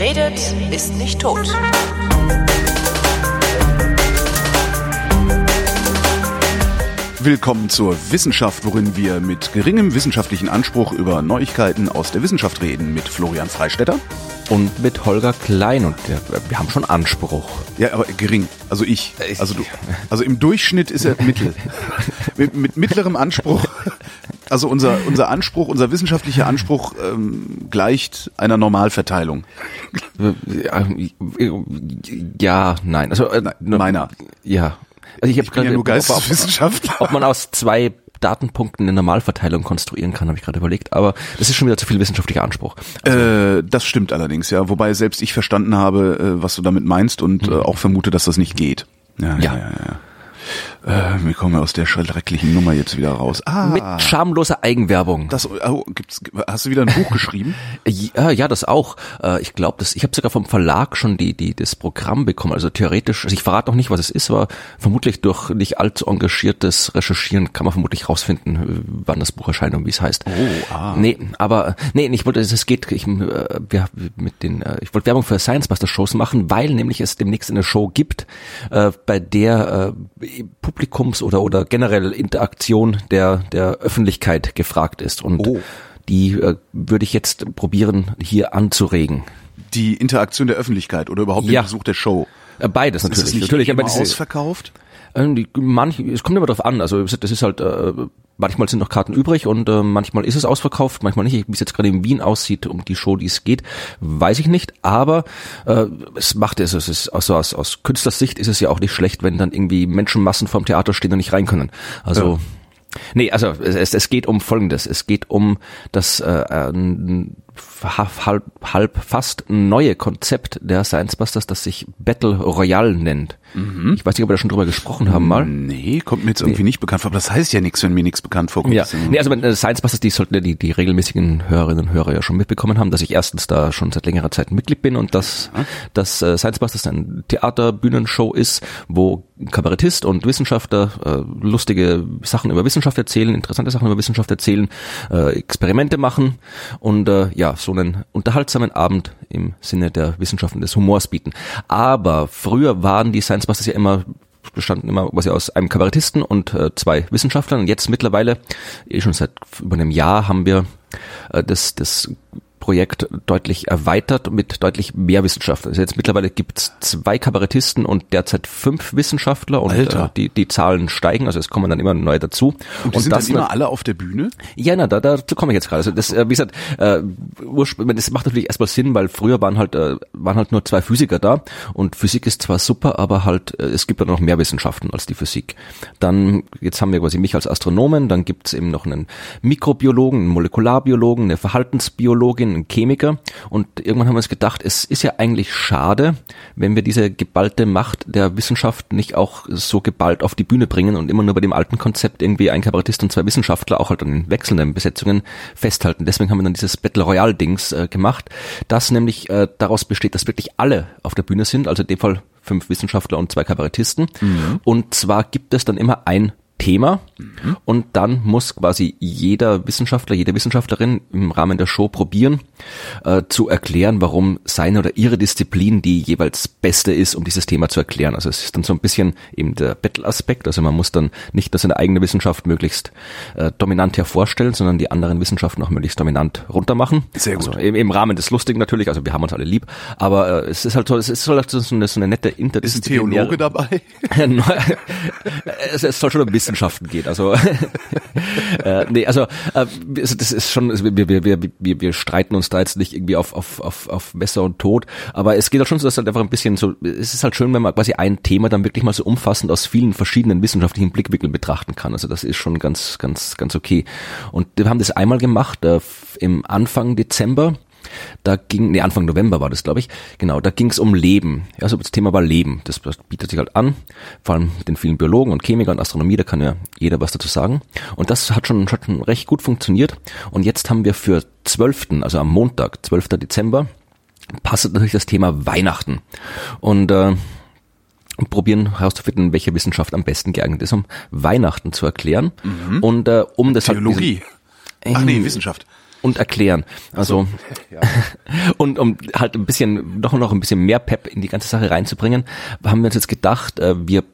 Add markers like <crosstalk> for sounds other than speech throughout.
Wer redet, ist nicht tot. Willkommen zur Wissenschaft, worin wir mit geringem wissenschaftlichen Anspruch über Neuigkeiten aus der Wissenschaft reden mit Florian Freistetter. Und mit Holger Klein und der, wir haben schon Anspruch. Ja, aber gering. Also ich. Also du. Also im Durchschnitt ist er mittel. <laughs> mit, mit mittlerem Anspruch. Also unser, unser Anspruch, unser wissenschaftlicher Anspruch ähm, gleicht einer Normalverteilung. Ja, nein. Also äh, Meiner. Ja. Also ich, Ich bin ja nur Geisteswissenschaftler. Ob, ob man aus zwei Datenpunkten eine Normalverteilung konstruieren kann, habe ich gerade überlegt. Aber das ist schon wieder zu viel wissenschaftlicher Anspruch. Äh, das stimmt allerdings, ja. Wobei selbst ich verstanden habe, äh, was du damit meinst und äh, auch vermute, dass das nicht geht. Ja, ja, Ja. ja. ja. Äh, wir kommen aus der schrecklichen Nummer jetzt wieder raus. Ah, Mit schamloser Eigenwerbung. das, oh, gibt's, hast du wieder ein Buch <laughs> geschrieben? Ja, ja, das auch. Äh, Ich glaube, das. Ich habe sogar vom Verlag schon die, die das Programm bekommen. Also theoretisch. Also ich verrate noch nicht, was es ist, aber vermutlich durch nicht allzu engagiertes Recherchieren kann man vermutlich rausfinden, wann das Buch erscheint und wie es heißt. Oh, ah. Nee, aber nee, ich wollte, es geht. Ich, äh, wir, mit den, äh, ich wollte Werbung für Science Buster Shows machen, weil nämlich es demnächst eine Show gibt, bei der äh, Publikums oder oder generell Interaktion der der Öffentlichkeit gefragt ist und Oh. die äh, würde ich jetzt probieren hier anzuregen. Die Interaktion der Öffentlichkeit oder überhaupt Ja. den Besuch der Show. Äh, Beides natürlich. natürlich, diese- ausverkauft? äh, die, manch, es kommt immer drauf an. Also das ist halt, äh, manchmal sind noch Karten übrig und äh, manchmal ist es ausverkauft, manchmal nicht. Wie es jetzt gerade in Wien aussieht, um die Show, die es geht, weiß ich nicht. Aber äh, es macht es, es ist also aus, aus Künstlersicht ist es ja auch nicht schlecht, wenn dann irgendwie Menschenmassen vorm Theater stehen und nicht rein können. Also Nee, also es, es geht um Folgendes. Es geht um das äh, ein halb, halb fast neue Konzept der Science Busters, das sich Battle Royale nennt. Ich weiß nicht, ob wir da schon drüber gesprochen haben mal. Nee, kommt mir jetzt irgendwie nicht bekannt vor. Aber das heißt ja nichts, wenn mir nichts bekannt vorkommt. Ja, nee, also äh, Science Busters, die sollten ja die, die regelmäßigen Hörerinnen und Hörer ja schon mitbekommen haben, dass ich erstens da schon seit längerer Zeit Mitglied bin und dass, dass äh, Science Busters ein Theaterbühnenshow ist, wo Kabarettist und Wissenschaftler äh, lustige Sachen über Wissenschaft erzählen, interessante Sachen über Wissenschaft erzählen, äh, Experimente machen und äh, ja, so einen unterhaltsamen Abend im Sinne der Wissenschaft und des Humors bieten. Aber früher waren die Science Busters ja immer bestanden immer quasi aus einem Kabarettisten und äh, zwei Wissenschaftlern. Und jetzt mittlerweile, eh schon seit über einem Jahr, haben wir äh, das, das Projekt deutlich erweitert mit deutlich mehr Wissenschaftlern. Also jetzt mittlerweile gibt es zwei Kabarettisten und derzeit fünf Wissenschaftler und äh, die, die Zahlen steigen, also es kommen dann immer neue dazu. Und die sind das dann immer alle auf der Bühne? ja, na, da, dazu komme ich jetzt gerade. Also das, äh, wie gesagt, äh, das macht natürlich erstmal Sinn, weil früher waren halt, äh, waren halt nur zwei Physiker da und Physik ist zwar super, aber halt, äh, es gibt ja noch mehr Wissenschaften als die Physik. Dann, jetzt haben wir quasi mich als Astronomen, dann gibt's eben noch einen Mikrobiologen, einen Molekularbiologen, eine Verhaltensbiologin, einen Chemiker und irgendwann haben wir uns gedacht, es ist ja eigentlich schade, wenn wir diese geballte Macht der Wissenschaft nicht auch so geballt auf die Bühne bringen und immer nur bei dem alten Konzept irgendwie ein Kabarettist und zwei Wissenschaftler auch halt an den wechselnden Besetzungen festhalten. Deswegen haben wir dann dieses Battle Royale Dings äh, gemacht, das nämlich äh, daraus besteht, dass wirklich alle auf der Bühne sind, also in dem Fall fünf Wissenschaftler und zwei Kabarettisten. Und zwar gibt es dann immer ein Thema und dann muss quasi jeder Wissenschaftler, jede Wissenschaftlerin im Rahmen der Show probieren äh, zu erklären, warum seine oder ihre Disziplin die jeweils beste ist, um dieses Thema zu erklären. Also es ist dann so ein bisschen eben der Battle-Aspekt, also man muss dann nicht nur seine eigene Wissenschaft möglichst äh, dominant hervorstellen, sondern die anderen Wissenschaften auch möglichst dominant runtermachen. Sehr gut. Also im, im Rahmen des Lustigen natürlich, also wir haben uns alle lieb, aber äh, es ist halt so, es ist so so eine, so eine nette Ist ein interdisziplinäre Theologe dabei? <laughs> <laughs> es, es soll schon um Wissenschaften gehen. Also, <laughs> äh, nee, also äh, das ist schon, wir, wir, wir, wir, wir streiten uns da jetzt nicht irgendwie auf, auf, auf, auf Messer und Tod, aber es geht halt schon so, dass halt einfach ein bisschen so, es ist halt schön, wenn man quasi ein Thema dann wirklich mal so umfassend aus vielen verschiedenen wissenschaftlichen Blickwinkeln betrachten kann. Also das ist schon ganz, ganz, ganz okay. Und wir haben das einmal gemacht, äh, im Anfang Dezember. Da ging, nee, Anfang November war das, glaube ich. Genau, da ging es um Leben. Ja, also das Thema war Leben. Das, bietet sich halt an, vor allem mit den vielen Biologen und Chemikern und Astronomie, da kann ja jeder was dazu sagen. Und das hat schon, hat schon recht gut funktioniert. Und jetzt haben wir für 12., also am Montag, 12. Dezember, passt natürlich das Thema Weihnachten. Und äh, und probieren herauszufinden, welche Wissenschaft am besten geeignet ist, um Weihnachten zu erklären. Und äh, um das halt Theologie. Ach nee, Wissenschaft. Und erklären. Also so, <laughs> ja. und um halt ein bisschen noch noch ein bisschen mehr Pep in die ganze Sache reinzubringen, haben wir uns jetzt gedacht, äh, wir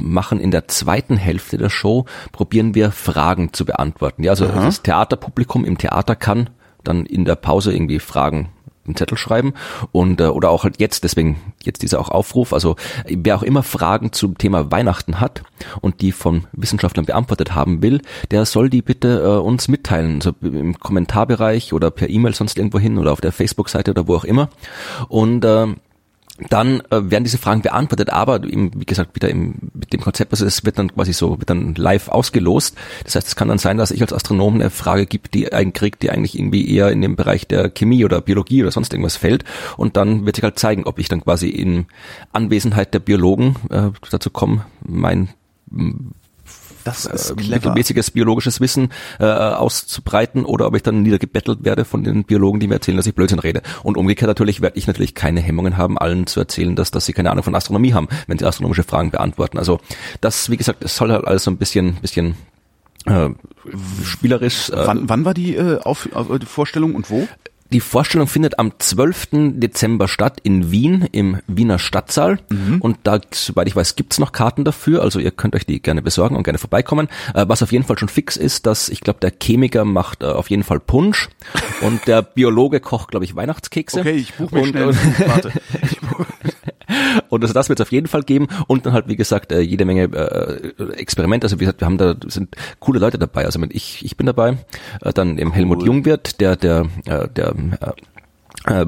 machen in der zweiten Hälfte der Show probieren wir Fragen zu beantworten. Ja, also Aha. das Theaterpublikum im Theater kann dann in der Pause irgendwie Fragen einen Zettel schreiben und äh, oder auch halt jetzt, deswegen jetzt dieser auch Aufruf, also wer auch immer Fragen zum Thema Weihnachten hat und die von Wissenschaftlern beantwortet haben will, der soll die bitte äh, uns mitteilen, also im Kommentarbereich oder per E-Mail sonst irgendwo oder auf der Facebook-Seite oder wo auch immer. Und äh, dann äh, werden diese Fragen beantwortet, aber eben, wie gesagt, wieder im, mit dem Konzept, also es wird dann quasi so, wird dann live ausgelost. Das heißt, es kann dann sein, dass ich als Astronom eine Frage gibt, die einen kriegt, die eigentlich irgendwie eher in den Bereich der Chemie oder Biologie oder sonst irgendwas fällt. Und dann wird sich halt zeigen, ob ich dann quasi in Anwesenheit der Biologen äh, dazu komme, mein das ist äh, mittelmäßiges biologisches Wissen äh, auszubreiten oder ob ich dann niedergebettelt werde von den Biologen, die mir erzählen, dass ich Blödsinn rede. Und umgekehrt natürlich werde ich natürlich keine Hemmungen haben, allen zu erzählen, dass, dass sie keine Ahnung von Astronomie haben, wenn sie astronomische Fragen beantworten. Also das, wie gesagt, es soll halt alles so ein bisschen, bisschen äh, spielerisch. Äh, wann, wann war die, äh, auf, auf, die Vorstellung und wo? Die Vorstellung findet am 12. Dezember statt in Wien im Wiener Stadtsaal. Mhm. Und da, soweit ich weiß, gibt's noch Karten dafür. Also ihr könnt euch die gerne besorgen und gerne vorbeikommen. Äh, was auf jeden Fall schon fix ist, dass ich glaube, der Chemiker macht äh, auf jeden Fall Punsch und der Biologe kocht, glaube ich, Weihnachtskekse. Okay, ich buche mich und, schnell. Und, warte. <laughs> Und also das wird es auf jeden Fall geben und dann halt wie gesagt äh, jede Menge äh, Experimente. Also wie gesagt, wir haben da sind coole Leute dabei. Also ich ich bin dabei, äh, dann im Helmut cool. Jungwirth, der der äh, der äh,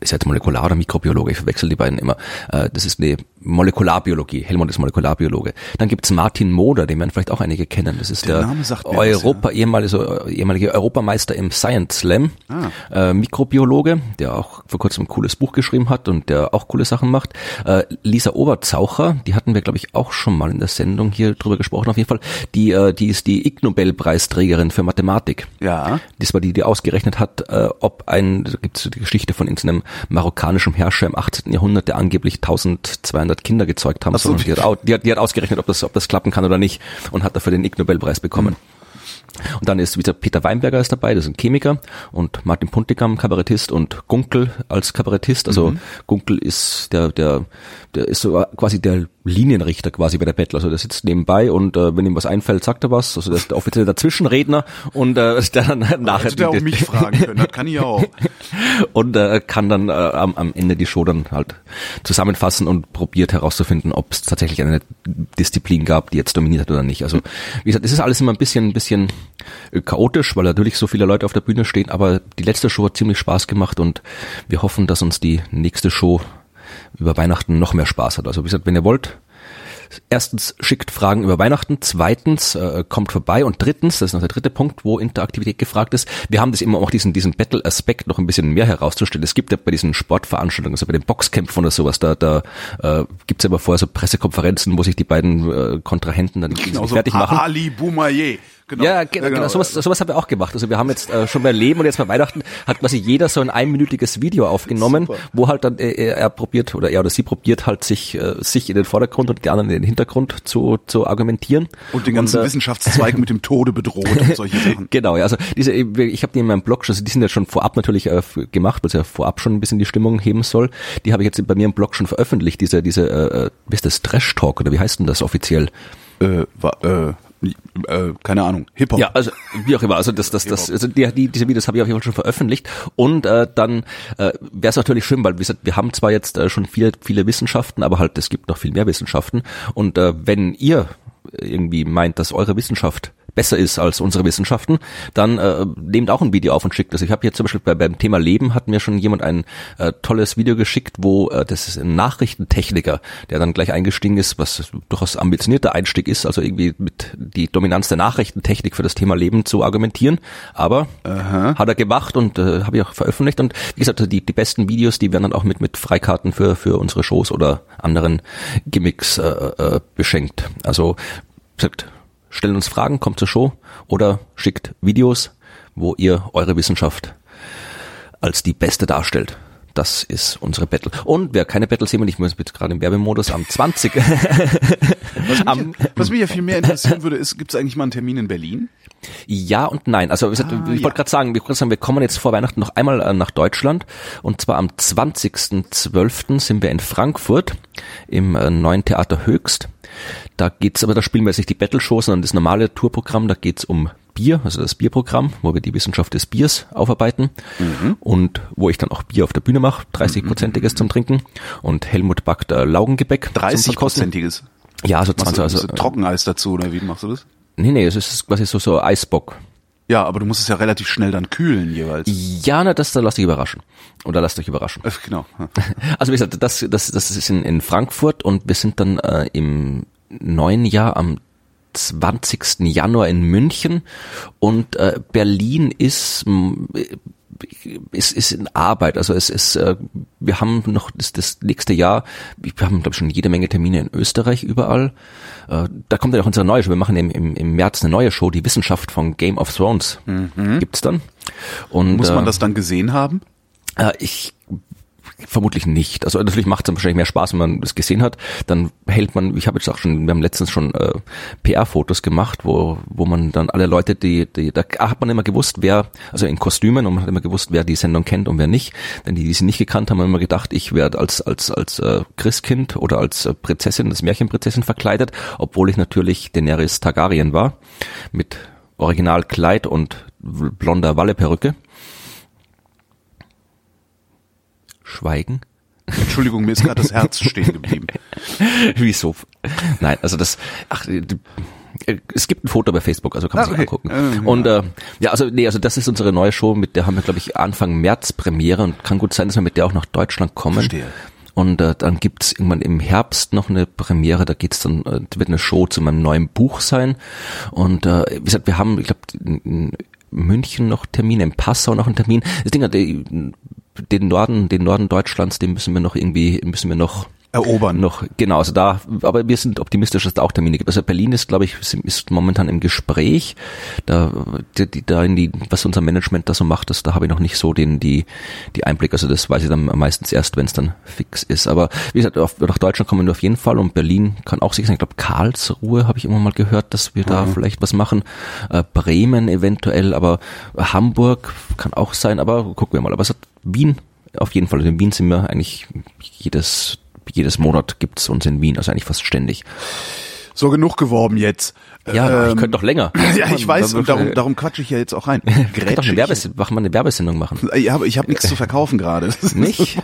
ist jetzt Molekular- oder Mikrobiologe, ich verwechsel die beiden immer. Äh, das ist eine Molekularbiologie. Helmut ist Molekularbiologe. Dann gibt's Martin Moder, den werden vielleicht auch einige kennen. Das ist der, der Europa, was, ja. ehemalige, ehemalige Europameister im Science Slam, ah. äh, Mikrobiologe, der auch vor kurzem ein cooles Buch geschrieben hat und der auch coole Sachen macht. Äh, Lisa Oberzaucher, die hatten wir, glaube ich, auch schon mal in der Sendung hier drüber gesprochen, auf jeden Fall. Die, äh, die ist die Ig Nobelpreisträgerin für Mathematik. Ja. Das war die, die ausgerechnet hat, äh, ob ein, da gibt's die Geschichte von irgendeinem marokkanischen Herrscher im 18. Jahrhundert, der angeblich 1200 Kinder gezeugt haben. So, die, hat, die, hat, die hat ausgerechnet, ob das, ob das klappen kann oder nicht und hat dafür den Ig Nobelpreis bekommen. Mhm. Und dann ist wieder Peter Weinberger ist dabei, das ist ein Chemiker und Martin Puntigam, Kabarettist und Gunkel als Kabarettist. Also mhm. Gunkel ist der, der, der ist so quasi der Linienrichter quasi bei der Battle. Also der sitzt nebenbei und äh, wenn ihm was einfällt, sagt er was. Also der ist der offizielle Dazwischenredner und äh, <laughs> der dann nachher. Hätte der auch mich fragen können, das kann ich auch. <laughs> und äh, kann dann äh, am, am Ende die Show dann halt zusammenfassen und probiert herauszufinden, ob es tatsächlich eine Disziplin gab, die jetzt dominiert hat oder nicht. Also wie gesagt, es ist alles immer ein bisschen, ein bisschen chaotisch, weil natürlich so viele Leute auf der Bühne stehen, aber die letzte Show hat ziemlich Spaß gemacht und wir hoffen, dass uns die nächste Show über Weihnachten noch mehr Spaß hat. Also wie gesagt, wenn ihr wollt, erstens schickt Fragen über Weihnachten, zweitens äh, kommt vorbei und drittens, das ist noch der dritte Punkt, wo Interaktivität gefragt ist, wir haben das immer auch diesen, diesen Battle-Aspekt noch ein bisschen mehr herauszustellen. Es gibt ja bei diesen Sportveranstaltungen, also bei den Boxkämpfen oder sowas, da, da äh, gibt es aber vorher so Pressekonferenzen, wo sich die beiden äh, Kontrahenten dann genau, fertig so machen. Ali Boumaier. Genau. Ja, genau, genau. Sowas, sowas haben wir auch gemacht. Also wir haben jetzt äh, schon bei Leben und jetzt bei Weihnachten hat quasi jeder so ein einminütiges Video aufgenommen, Super. wo halt dann äh, er probiert oder er oder sie probiert halt sich äh, sich in den Vordergrund und die anderen in den Hintergrund zu, zu argumentieren. Und den ganzen und, äh, Wissenschaftszweig mit dem Tode bedroht und solche Sachen. <laughs> Genau, ja. Also diese, ich habe die in meinem Blog schon, also die sind ja schon vorab natürlich äh, gemacht, weil es ja vorab schon ein bisschen die Stimmung heben soll. Die habe ich jetzt bei mir im Blog schon veröffentlicht, diese, diese, äh, äh wie ist das, Trash Talk oder wie heißt denn das offiziell? Äh, war, äh, äh, keine Ahnung, Hip-Hop. Ja, also wie auch immer, also das, das, das, also die, die, diese Videos habe ich auf jeden Fall schon veröffentlicht. Und äh, dann äh, wäre es natürlich schön, weil wie gesagt, wir haben zwar jetzt äh, schon viele, viele Wissenschaften, aber halt es gibt noch viel mehr Wissenschaften. Und äh, wenn ihr irgendwie meint, dass eure Wissenschaft besser ist als unsere Wissenschaften, dann äh, nehmt auch ein Video auf und schickt es. Ich habe hier zum Beispiel bei, beim Thema Leben hat mir schon jemand ein äh, tolles Video geschickt, wo äh, das ist ein Nachrichtentechniker, der dann gleich eingestiegen ist, was durchaus ambitionierter Einstieg ist, also irgendwie mit die Dominanz der Nachrichtentechnik für das Thema Leben zu argumentieren. Aber Aha. hat er gemacht und äh, habe ich auch veröffentlicht. Und wie gesagt, die, die besten Videos, die werden dann auch mit, mit Freikarten für, für unsere Shows oder anderen Gimmicks äh, äh, beschenkt. Also gesagt, stellt uns Fragen, kommt zur Show oder schickt Videos, wo ihr eure Wissenschaft als die beste darstellt. das ist unsere Battle. Und wer keine Battle sehen will, ich muss jetzt gerade im Werbemodus am 20. <laughs> Was mich, Am- was mich ja viel mehr interessieren würde, ist, gibt es eigentlich mal einen Termin in Berlin? Ja und nein. Also Ah, ich ja. wollte gerade sagen, wir, sagen, wir kommen jetzt vor Weihnachten noch einmal äh, nach Deutschland und zwar am 20.12. sind wir in Frankfurt im äh, neuen Theater Höchst. Da geht's, aber da spielen wir jetzt nicht die Battle-Shows, sondern das normale Tourprogramm. Da geht's um Bier, also das Bierprogramm, wo wir die Wissenschaft des Biers aufarbeiten Mhm. und wo ich dann auch Bier auf der Bühne mache, 30-prozentiges zum Trinken und Helmut backt äh, Laugengebäck. zum Verkosten. 30-prozentiges. Ja, Machst 20, du also, also, Trockeneis dazu oder wie machst du das? nee, nee, es ist quasi so, so Eisbock. Ja, aber du musst es ja relativ schnell dann kühlen jeweils. Ja, na, das da lasst euch überraschen. Oder lasst euch überraschen. Äh, Genau. <laughs> Also wie gesagt, das, das, das ist in, in Frankfurt und wir sind dann äh, im neuen Jahr am 20. Januar in München und äh, Berlin ist ist, ist in Arbeit. Also es ist, äh, wir haben noch das, das nächste Jahr, wir haben glaube ich schon jede Menge Termine in Österreich überall. Äh, da kommt ja auch unsere neue Show. Wir machen im, im, im März eine neue Show, die Wissenschaft von Game of Thrones gibt's dann. Und, Muss man äh, das dann gesehen haben? äh, ich vermutlich nicht. Also natürlich macht es wahrscheinlich mehr Spaß, wenn man das gesehen hat. Dann hält man, ich habe jetzt auch schon, wir haben letztens schon äh, PR-Fotos gemacht, wo wo man dann alle Leute, die, die da hat man immer gewusst, wer, also in Kostümen und man hat immer gewusst, wer die Sendung kennt und wer nicht. Denn die, die sie nicht gekannt haben, haben immer gedacht, ich werde als als als äh, Christkind oder als äh, Prinzessin, das Märchenprinzessin verkleidet, obwohl ich natürlich Daenerys Targaryen war mit Originalkleid und blonder Walleperücke. Schweigen. Entschuldigung, mir ist gerade das Herz <laughs> stehen geblieben. Wieso? Nein, also das, ach, äh, es gibt ein Foto bei Facebook, also kann man Ah, sich okay. angucken. Äh, und äh, ja, also nee, also das ist unsere neue Show, mit der haben wir, glaube ich, Anfang März Premiere und kann gut sein, dass wir mit der auch nach Deutschland kommen. Verstehe. Und äh, dann gibt's irgendwann im Herbst noch eine Premiere, da geht's dann, äh, wird eine Show zu meinem neuen Buch sein. Und äh, wie gesagt, wir haben, ich glaube, in München noch Termine, in Passau noch einen Termin. Das Ding hat, die, den Norden, den Norden Deutschlands, den müssen wir noch irgendwie, müssen wir noch Erobern. noch, genau, also da, aber wir sind optimistisch, dass da auch Termine gibt. Also Berlin ist, glaube ich, ist momentan im Gespräch. Da, die, die, da in die, was unser Management da so macht, das, da habe ich noch nicht so den, die, die Einblick. Also das weiß ich dann meistens erst, wenn es dann fix ist. Aber wie gesagt, auf, nach Deutschland kommen wir auf jeden Fall und Berlin kann auch sicher sein. Ich glaube, Karlsruhe habe ich immer mal gehört, dass wir da vielleicht was machen. Äh, Bremen eventuell, aber Hamburg kann auch sein, aber gucken wir mal. Aber es hat Wien auf jeden Fall. Also in Wien sind wir eigentlich jedes jedes Monat gibt's uns in Wien, also eigentlich fast ständig. So genug geworben jetzt. Ja, ich Ähm, könnte doch länger. <laughs> Ja, ich weiß, und darum, darum quatsche ich ja jetzt auch rein. <laughs> ich Grätsch eine, ich- Werbes mach mal eine Werbesendung machen. Ja, aber ich habe nichts zu verkaufen gerade. Nicht?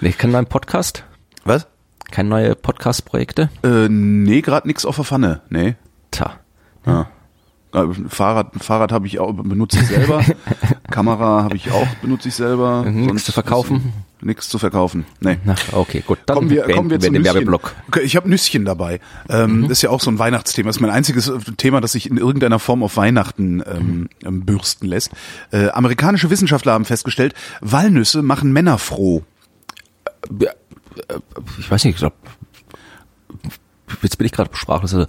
Nee, kein neuen Podcast? Was? Keine neue Podcast-Projekte? Äh, nee, gerade nichts auf der Pfanne. Nee. Tja. Ja. Äh, Fahrrad, Fahrrad habe ich auch, benutze ich selber. <laughs> Kamera habe ich auch, benutze ich selber. Mhm, nichts zu verkaufen? Nichts zu verkaufen. Nee. Na, okay, gut. Dann kommen wir, kommen wir zum. Werbeblock. Okay, Ich habe Nüsschen dabei. Ähm, Das ist ja auch so ein Weihnachtsthema. Das ist mein einziges äh, Thema, das sich in irgendeiner Form auf Weihnachten ähm, ähm, bürsten lässt. Äh, amerikanische Wissenschaftler haben festgestellt, Walnüsse machen Männer froh. Äh, Ich weiß nicht, ich glaube, jetzt bin ich gerade sprachlos. Also,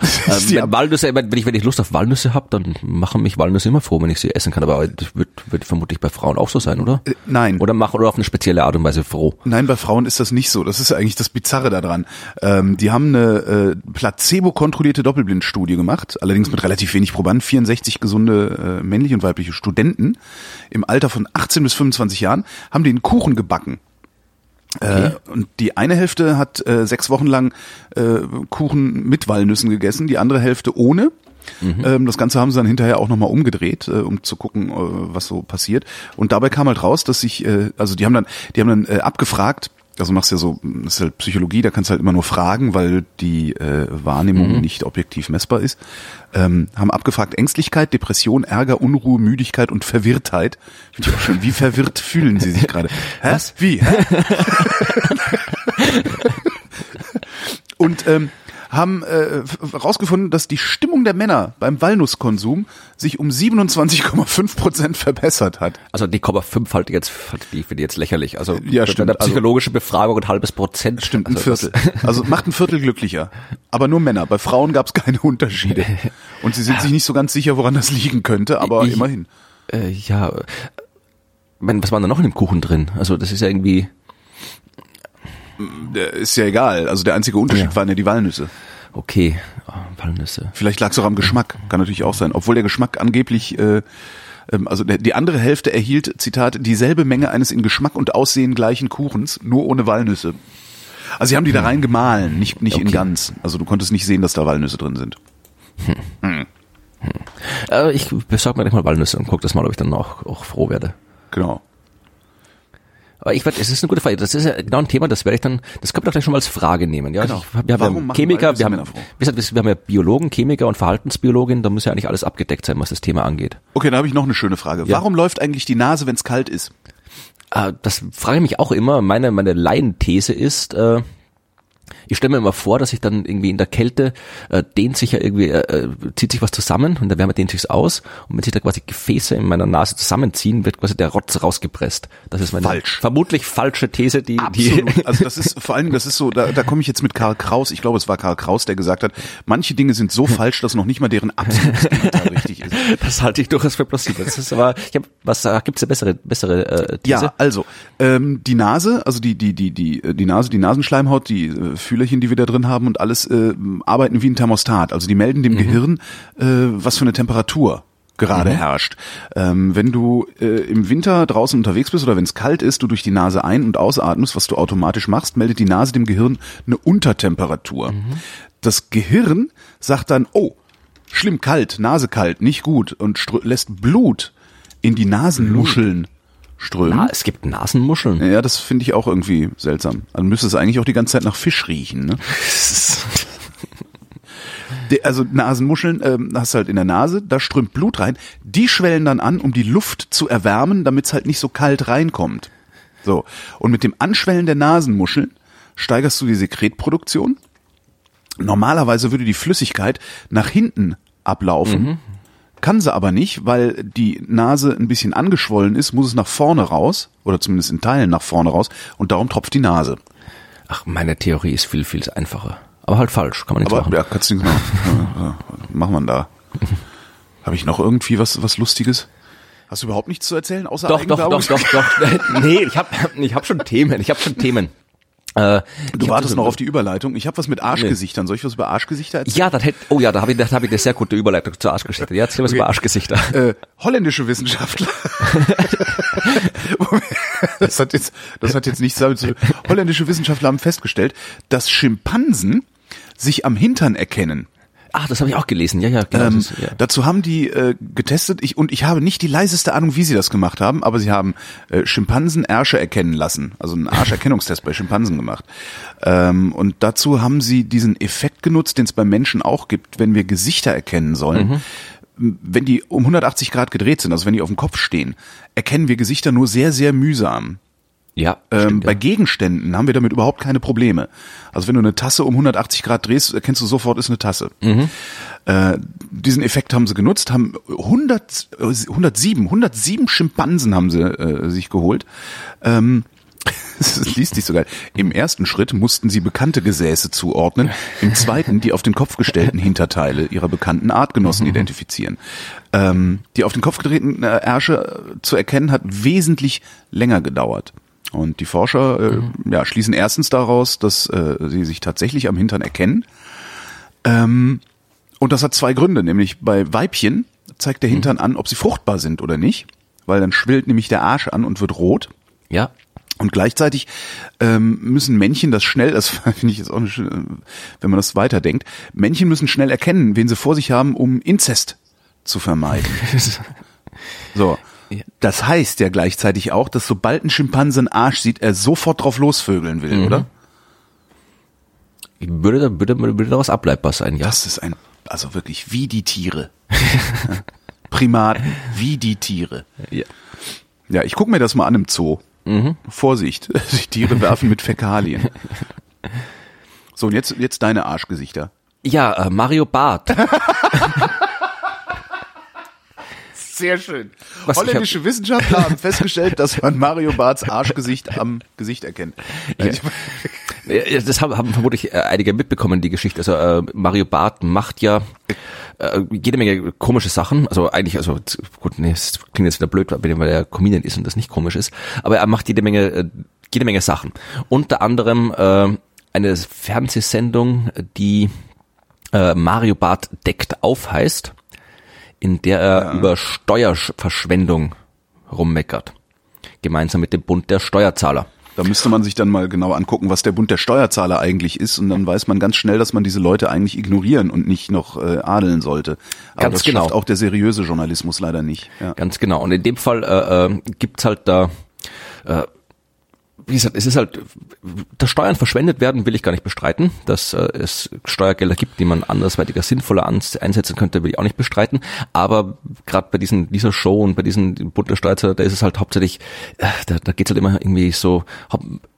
<laughs> Ja. wenn Walnüsse, wenn ich, wenn ich Lust auf Walnüsse habe, dann machen mich Walnüsse immer froh, wenn ich sie essen kann. Aber das wird, wird vermutlich bei Frauen auch so sein, oder? Äh, nein. Oder machen oder auf eine spezielle Art und Weise froh. Nein, bei Frauen ist das nicht so. Das ist eigentlich das Bizarre daran. Ähm, die haben eine äh, placebo-kontrollierte Doppelblindstudie gemacht, allerdings mit relativ wenig Probanden, 64 gesunde äh, männliche und weibliche Studenten im Alter von 18 bis 25 Jahren, haben den Kuchen gebacken. Äh, und die eine Hälfte hat äh, sechs Wochen lang äh, Kuchen mit Walnüssen gegessen, die andere Hälfte ohne. Ähm, das Ganze haben sie dann hinterher auch nochmal umgedreht, äh, um zu gucken, äh, was so passiert. Und dabei kam halt raus, dass sich, äh, also die haben dann, die haben dann äh, abgefragt, also machst ja so, das ist halt Psychologie, da kannst du halt immer nur fragen, weil die äh, Wahrnehmung nicht objektiv messbar ist. Ähm, haben abgefragt Ängstlichkeit, Depression, Ärger, Unruhe, Müdigkeit und Verwirrtheit. Finde ich auch schön. Wie verwirrt <laughs> fühlen sie sich gerade? Hä? Wie? Hä? <laughs> und ähm, haben äh, herausgefunden, dass die Stimmung der Männer beim Walnusskonsum sich um 27,5 Prozent verbessert hat. Also die Komma 5 halt jetzt, die finde ich jetzt lächerlich. Also Ja, stimmt. eine psychologische Befragung ein halbes Prozent. Stimmt, ein also Viertel. Also macht ein Viertel glücklicher. Aber nur Männer. Bei Frauen gab es keine Unterschiede. <laughs> Und sie sind sich nicht so ganz sicher, woran das liegen könnte, aber Ich- immerhin. Äh, ja, was war da noch in dem Kuchen drin? Also das ist ja irgendwie, Der ist ja egal. Also der einzige Unterschied Ja. waren ja die Walnüsse. Okay, oh, Walnüsse. Vielleicht lag es auch am Geschmack. Kann natürlich auch sein. Obwohl der Geschmack angeblich, äh, ähm, also die andere Hälfte erhielt, Zitat, dieselbe Menge eines in Geschmack und Aussehen gleichen Kuchens, nur ohne Walnüsse. Also sie haben die da rein gemahlen, nicht, nicht in Okay. ganz. Also du konntest nicht sehen, dass da Walnüsse drin sind. Äh, ich besorge mir gleich mal Walnüsse und guck das mal, ob ich dann auch, auch froh werde. Genau. Aber ich werde, es ist eine gute Frage. Das ist ja genau ein Thema, das werde ich dann, das können wir doch gleich schon mal als Frage nehmen. Ja, Genau. ich, wir haben ja Chemiker, wir haben, wie gesagt, wir haben ja Biologen, Chemiker und Verhaltensbiologin, da muss ja eigentlich alles abgedeckt sein, was das Thema angeht. Okay, da habe ich noch eine schöne Frage. Ja. Warum läuft eigentlich die Nase, wenn es kalt ist? Äh, das frage ich mich auch immer. Meine, meine Laienthese ist, äh, ich stelle mir immer vor, dass ich dann irgendwie in der Kälte äh, dehnt sich ja irgendwie, äh, äh, zieht sich was zusammen und der Wärme dehnt sich's aus und wenn sich da quasi Gefäße in meiner Nase zusammenziehen, wird quasi der Rotz rausgepresst. Das ist meine Falsch. vermutlich falsche These, die, die Absolut. <laughs> Also das ist vor allem, das ist so, da, da komme ich jetzt mit Karl Kraus, ich glaube, es war Karl Kraus, der gesagt hat, manche Dinge sind so falsch, dass noch nicht mal deren absolutes Gegenteil <laughs> richtig ist. Das halte ich durchaus für plausibel. Das ist aber, ich hab, was äh, gibt's eine bessere, bessere äh, These? Ja, also ähm, die Nase, also die die die die äh, die Nase, die Nasenschleimhaut, die äh, Fühlerchen, die wir da drin haben und alles äh, arbeiten wie ein Thermostat. Also die melden Mhm. dem Gehirn, äh, was für eine Temperatur gerade Mhm. herrscht. Ähm, wenn du äh, im Winter draußen unterwegs bist oder wenn es kalt ist, du durch die Nase ein- und ausatmest, was du automatisch machst, meldet die Nase dem Gehirn eine Untertemperatur. Mhm. Das Gehirn sagt dann, oh, schlimm kalt, Nase kalt, nicht gut und lässt Blut in die Nasenmuscheln strömen. Na, es gibt Nasenmuscheln. Ja, das finde ich auch irgendwie seltsam. Dann müsste es eigentlich auch die ganze Zeit nach Fisch riechen. Ne? <laughs> Also Nasenmuscheln ähm, hast du halt in der Nase, da strömt Blut rein. Die schwellen dann an, um die Luft zu erwärmen, damit es halt nicht so kalt reinkommt. So. Und mit dem Anschwellen der Nasenmuscheln steigerst du die Sekretproduktion. Normalerweise würde die Flüssigkeit nach hinten ablaufen. Kann sie aber nicht, weil die Nase ein bisschen angeschwollen ist, muss es nach vorne raus, oder zumindest in Teilen nach vorne raus, und darum tropft die Nase. Ach, meine Theorie ist viel, viel einfacher. Aber halt falsch, kann man nichts Aber machen. ja, kannst du nichts machen. <laughs> Machen wir da. Habe ich noch irgendwie was, was Lustiges? Hast du überhaupt nichts zu erzählen, außer Doch, doch, doch, doch, doch. <laughs> Nee, ich habe ich hab schon Themen. Ich habe schon Themen. Äh, Du hab wartest so- noch auf die Überleitung. Ich habe was mit Arschgesichtern. Soll ich was über Arschgesichter erzählen? Ja, das hätte, oh ja, da habe ich, da habe ich eine sehr gute Überleitung zur Arschgeschichte. Jetzt okay. was über Arschgesichter. Äh, holländische Wissenschaftler. <laughs> <laughs> das hat jetzt, das hat jetzt nichts damit zu tun. Holländische Wissenschaftler haben festgestellt, dass Schimpansen sich am Hintern erkennen. Ach, das habe ich auch gelesen. Ja, ja, genau. Ähm, ist, ja. Dazu haben die äh, getestet ich, und ich habe nicht die leiseste Ahnung, wie sie das gemacht haben, aber sie haben äh, Schimpansen Ärsche erkennen lassen, also einen Arscherkennungstest bei Schimpansen gemacht. Ähm, und dazu haben sie diesen Effekt genutzt, den es bei Menschen auch gibt, wenn wir Gesichter erkennen sollen. Wenn die um 180 Grad gedreht sind, also wenn die auf dem Kopf stehen, erkennen wir Gesichter nur sehr, sehr mühsam. Ja, Ähm, bei. Gegenständen haben wir damit überhaupt keine Probleme. Also wenn du eine Tasse um 180 Grad drehst, erkennst du sofort, ist eine Tasse. Mhm. Äh, diesen Effekt haben sie genutzt, haben 100, äh, 107, 107 Schimpansen haben sie äh, sich geholt. Ähm, <laughs> das liest sich so geil. Im ersten Schritt mussten sie bekannte Gesäße zuordnen, im zweiten die auf den Kopf gestellten Hinterteile ihrer bekannten Artgenossen identifizieren. Ähm, die auf den Kopf gedrehten äh, Ärsche zu erkennen hat wesentlich länger gedauert. Und die Forscher äh, ja, schließen erstens daraus, dass äh, sie sich tatsächlich am Hintern erkennen. Ähm, und das hat zwei Gründe, nämlich bei Weibchen zeigt der Hintern an, ob sie fruchtbar sind oder nicht, weil dann schwillt nämlich der Arsch an und wird rot. ja. Und gleichzeitig ähm, müssen Männchen das schnell, das <laughs> finde ich jetzt auch schöne- wenn man das weiterdenkt, Männchen müssen schnell erkennen, wen sie vor sich haben, um Inzest zu vermeiden. <laughs> So. Das heißt ja gleichzeitig auch, dass sobald ein Schimpanse einen Arsch sieht, er sofort drauf losvögeln will, oder? Würde, da- würde, würde daraus ableitbar sein, ja. Das ist ein, also wirklich wie die Tiere. <laughs> Primaten, wie die Tiere. ja. Ja, ich gucke mir das mal an im Zoo. Vorsicht, <laughs> die Tiere werfen mit Fäkalien. <laughs> So, und jetzt, jetzt deine Arschgesichter. Ja, äh, Mario Barth. Sehr schön. Was, Holländische Wissenschaftler <laughs> haben festgestellt, dass man Mario Barths Arschgesicht am Gesicht erkennt. Ja, das haben, haben vermutlich äh, einige mitbekommen, die Geschichte. Also äh, Mario Barth macht ja äh, jede Menge komische Sachen. Also eigentlich, also gut, nee, es klingt jetzt wieder blöd, weil er Comedian ist und das nicht komisch ist. Aber er macht jede Menge äh, jede Menge Sachen. Unter anderem äh, eine Fernsehsendung, die äh, Mario Barth deckt auf heißt, in der er ja. über Steuerverschwendung rummeckert. Gemeinsam mit dem Bund der Steuerzahler. Da müsste man sich dann mal genau angucken, was der Bund der Steuerzahler eigentlich ist und dann weiß man ganz schnell, dass man diese Leute eigentlich ignorieren und nicht noch äh, adeln sollte. Aber ganz das genau. schafft auch der seriöse Journalismus leider nicht. Ja. Ganz genau. Und in dem Fall äh, äh, gibt's halt da äh, wie gesagt, es ist halt, dass Steuern verschwendet werden, will ich gar nicht bestreiten. Dass äh, es Steuergelder gibt, die man andersweitiger sinnvoller einsetzen könnte, will ich auch nicht bestreiten. Aber gerade bei diesen dieser Show und bei diesen Bund der Steuerzahler, da ist es halt hauptsächlich, äh, da, da geht es halt immer irgendwie so,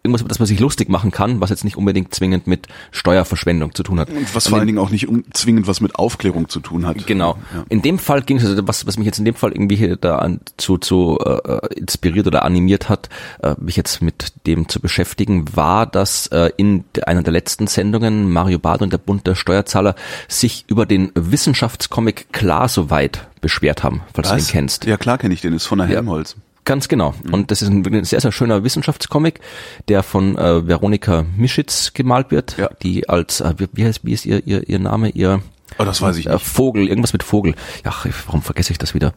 irgendwas, über das man sich lustig machen kann, was jetzt nicht unbedingt zwingend mit Steuerverschwendung zu tun hat. Und was vor allen Dingen auch nicht zwingend was mit Aufklärung zu tun hat. Genau. Ja. In dem Fall ging es, also was, was mich jetzt in dem Fall irgendwie hier da an, zu, zu äh, inspiriert oder animiert hat, äh, mich jetzt mit dem zu beschäftigen, war, dass äh, in einer der letzten Sendungen Mario Bad und der Bund der Steuerzahler sich über den Wissenschaftscomic Klar soweit beschwert haben, falls was? du den kennst. Ja klar kenne ich den, ist von der Helmholtz. Ja. Ganz genau. Mhm. Und das ist ein, sehr, sehr schöner Wissenschaftscomic, der von äh, Veronika Mischitz gemalt wird, ja. die als, äh, wie, heißt, wie ist ihr, ihr, ihr Name, ihr Oh, das weiß ich äh. Vogel, irgendwas mit Vogel. Ja, warum vergesse ich das wieder?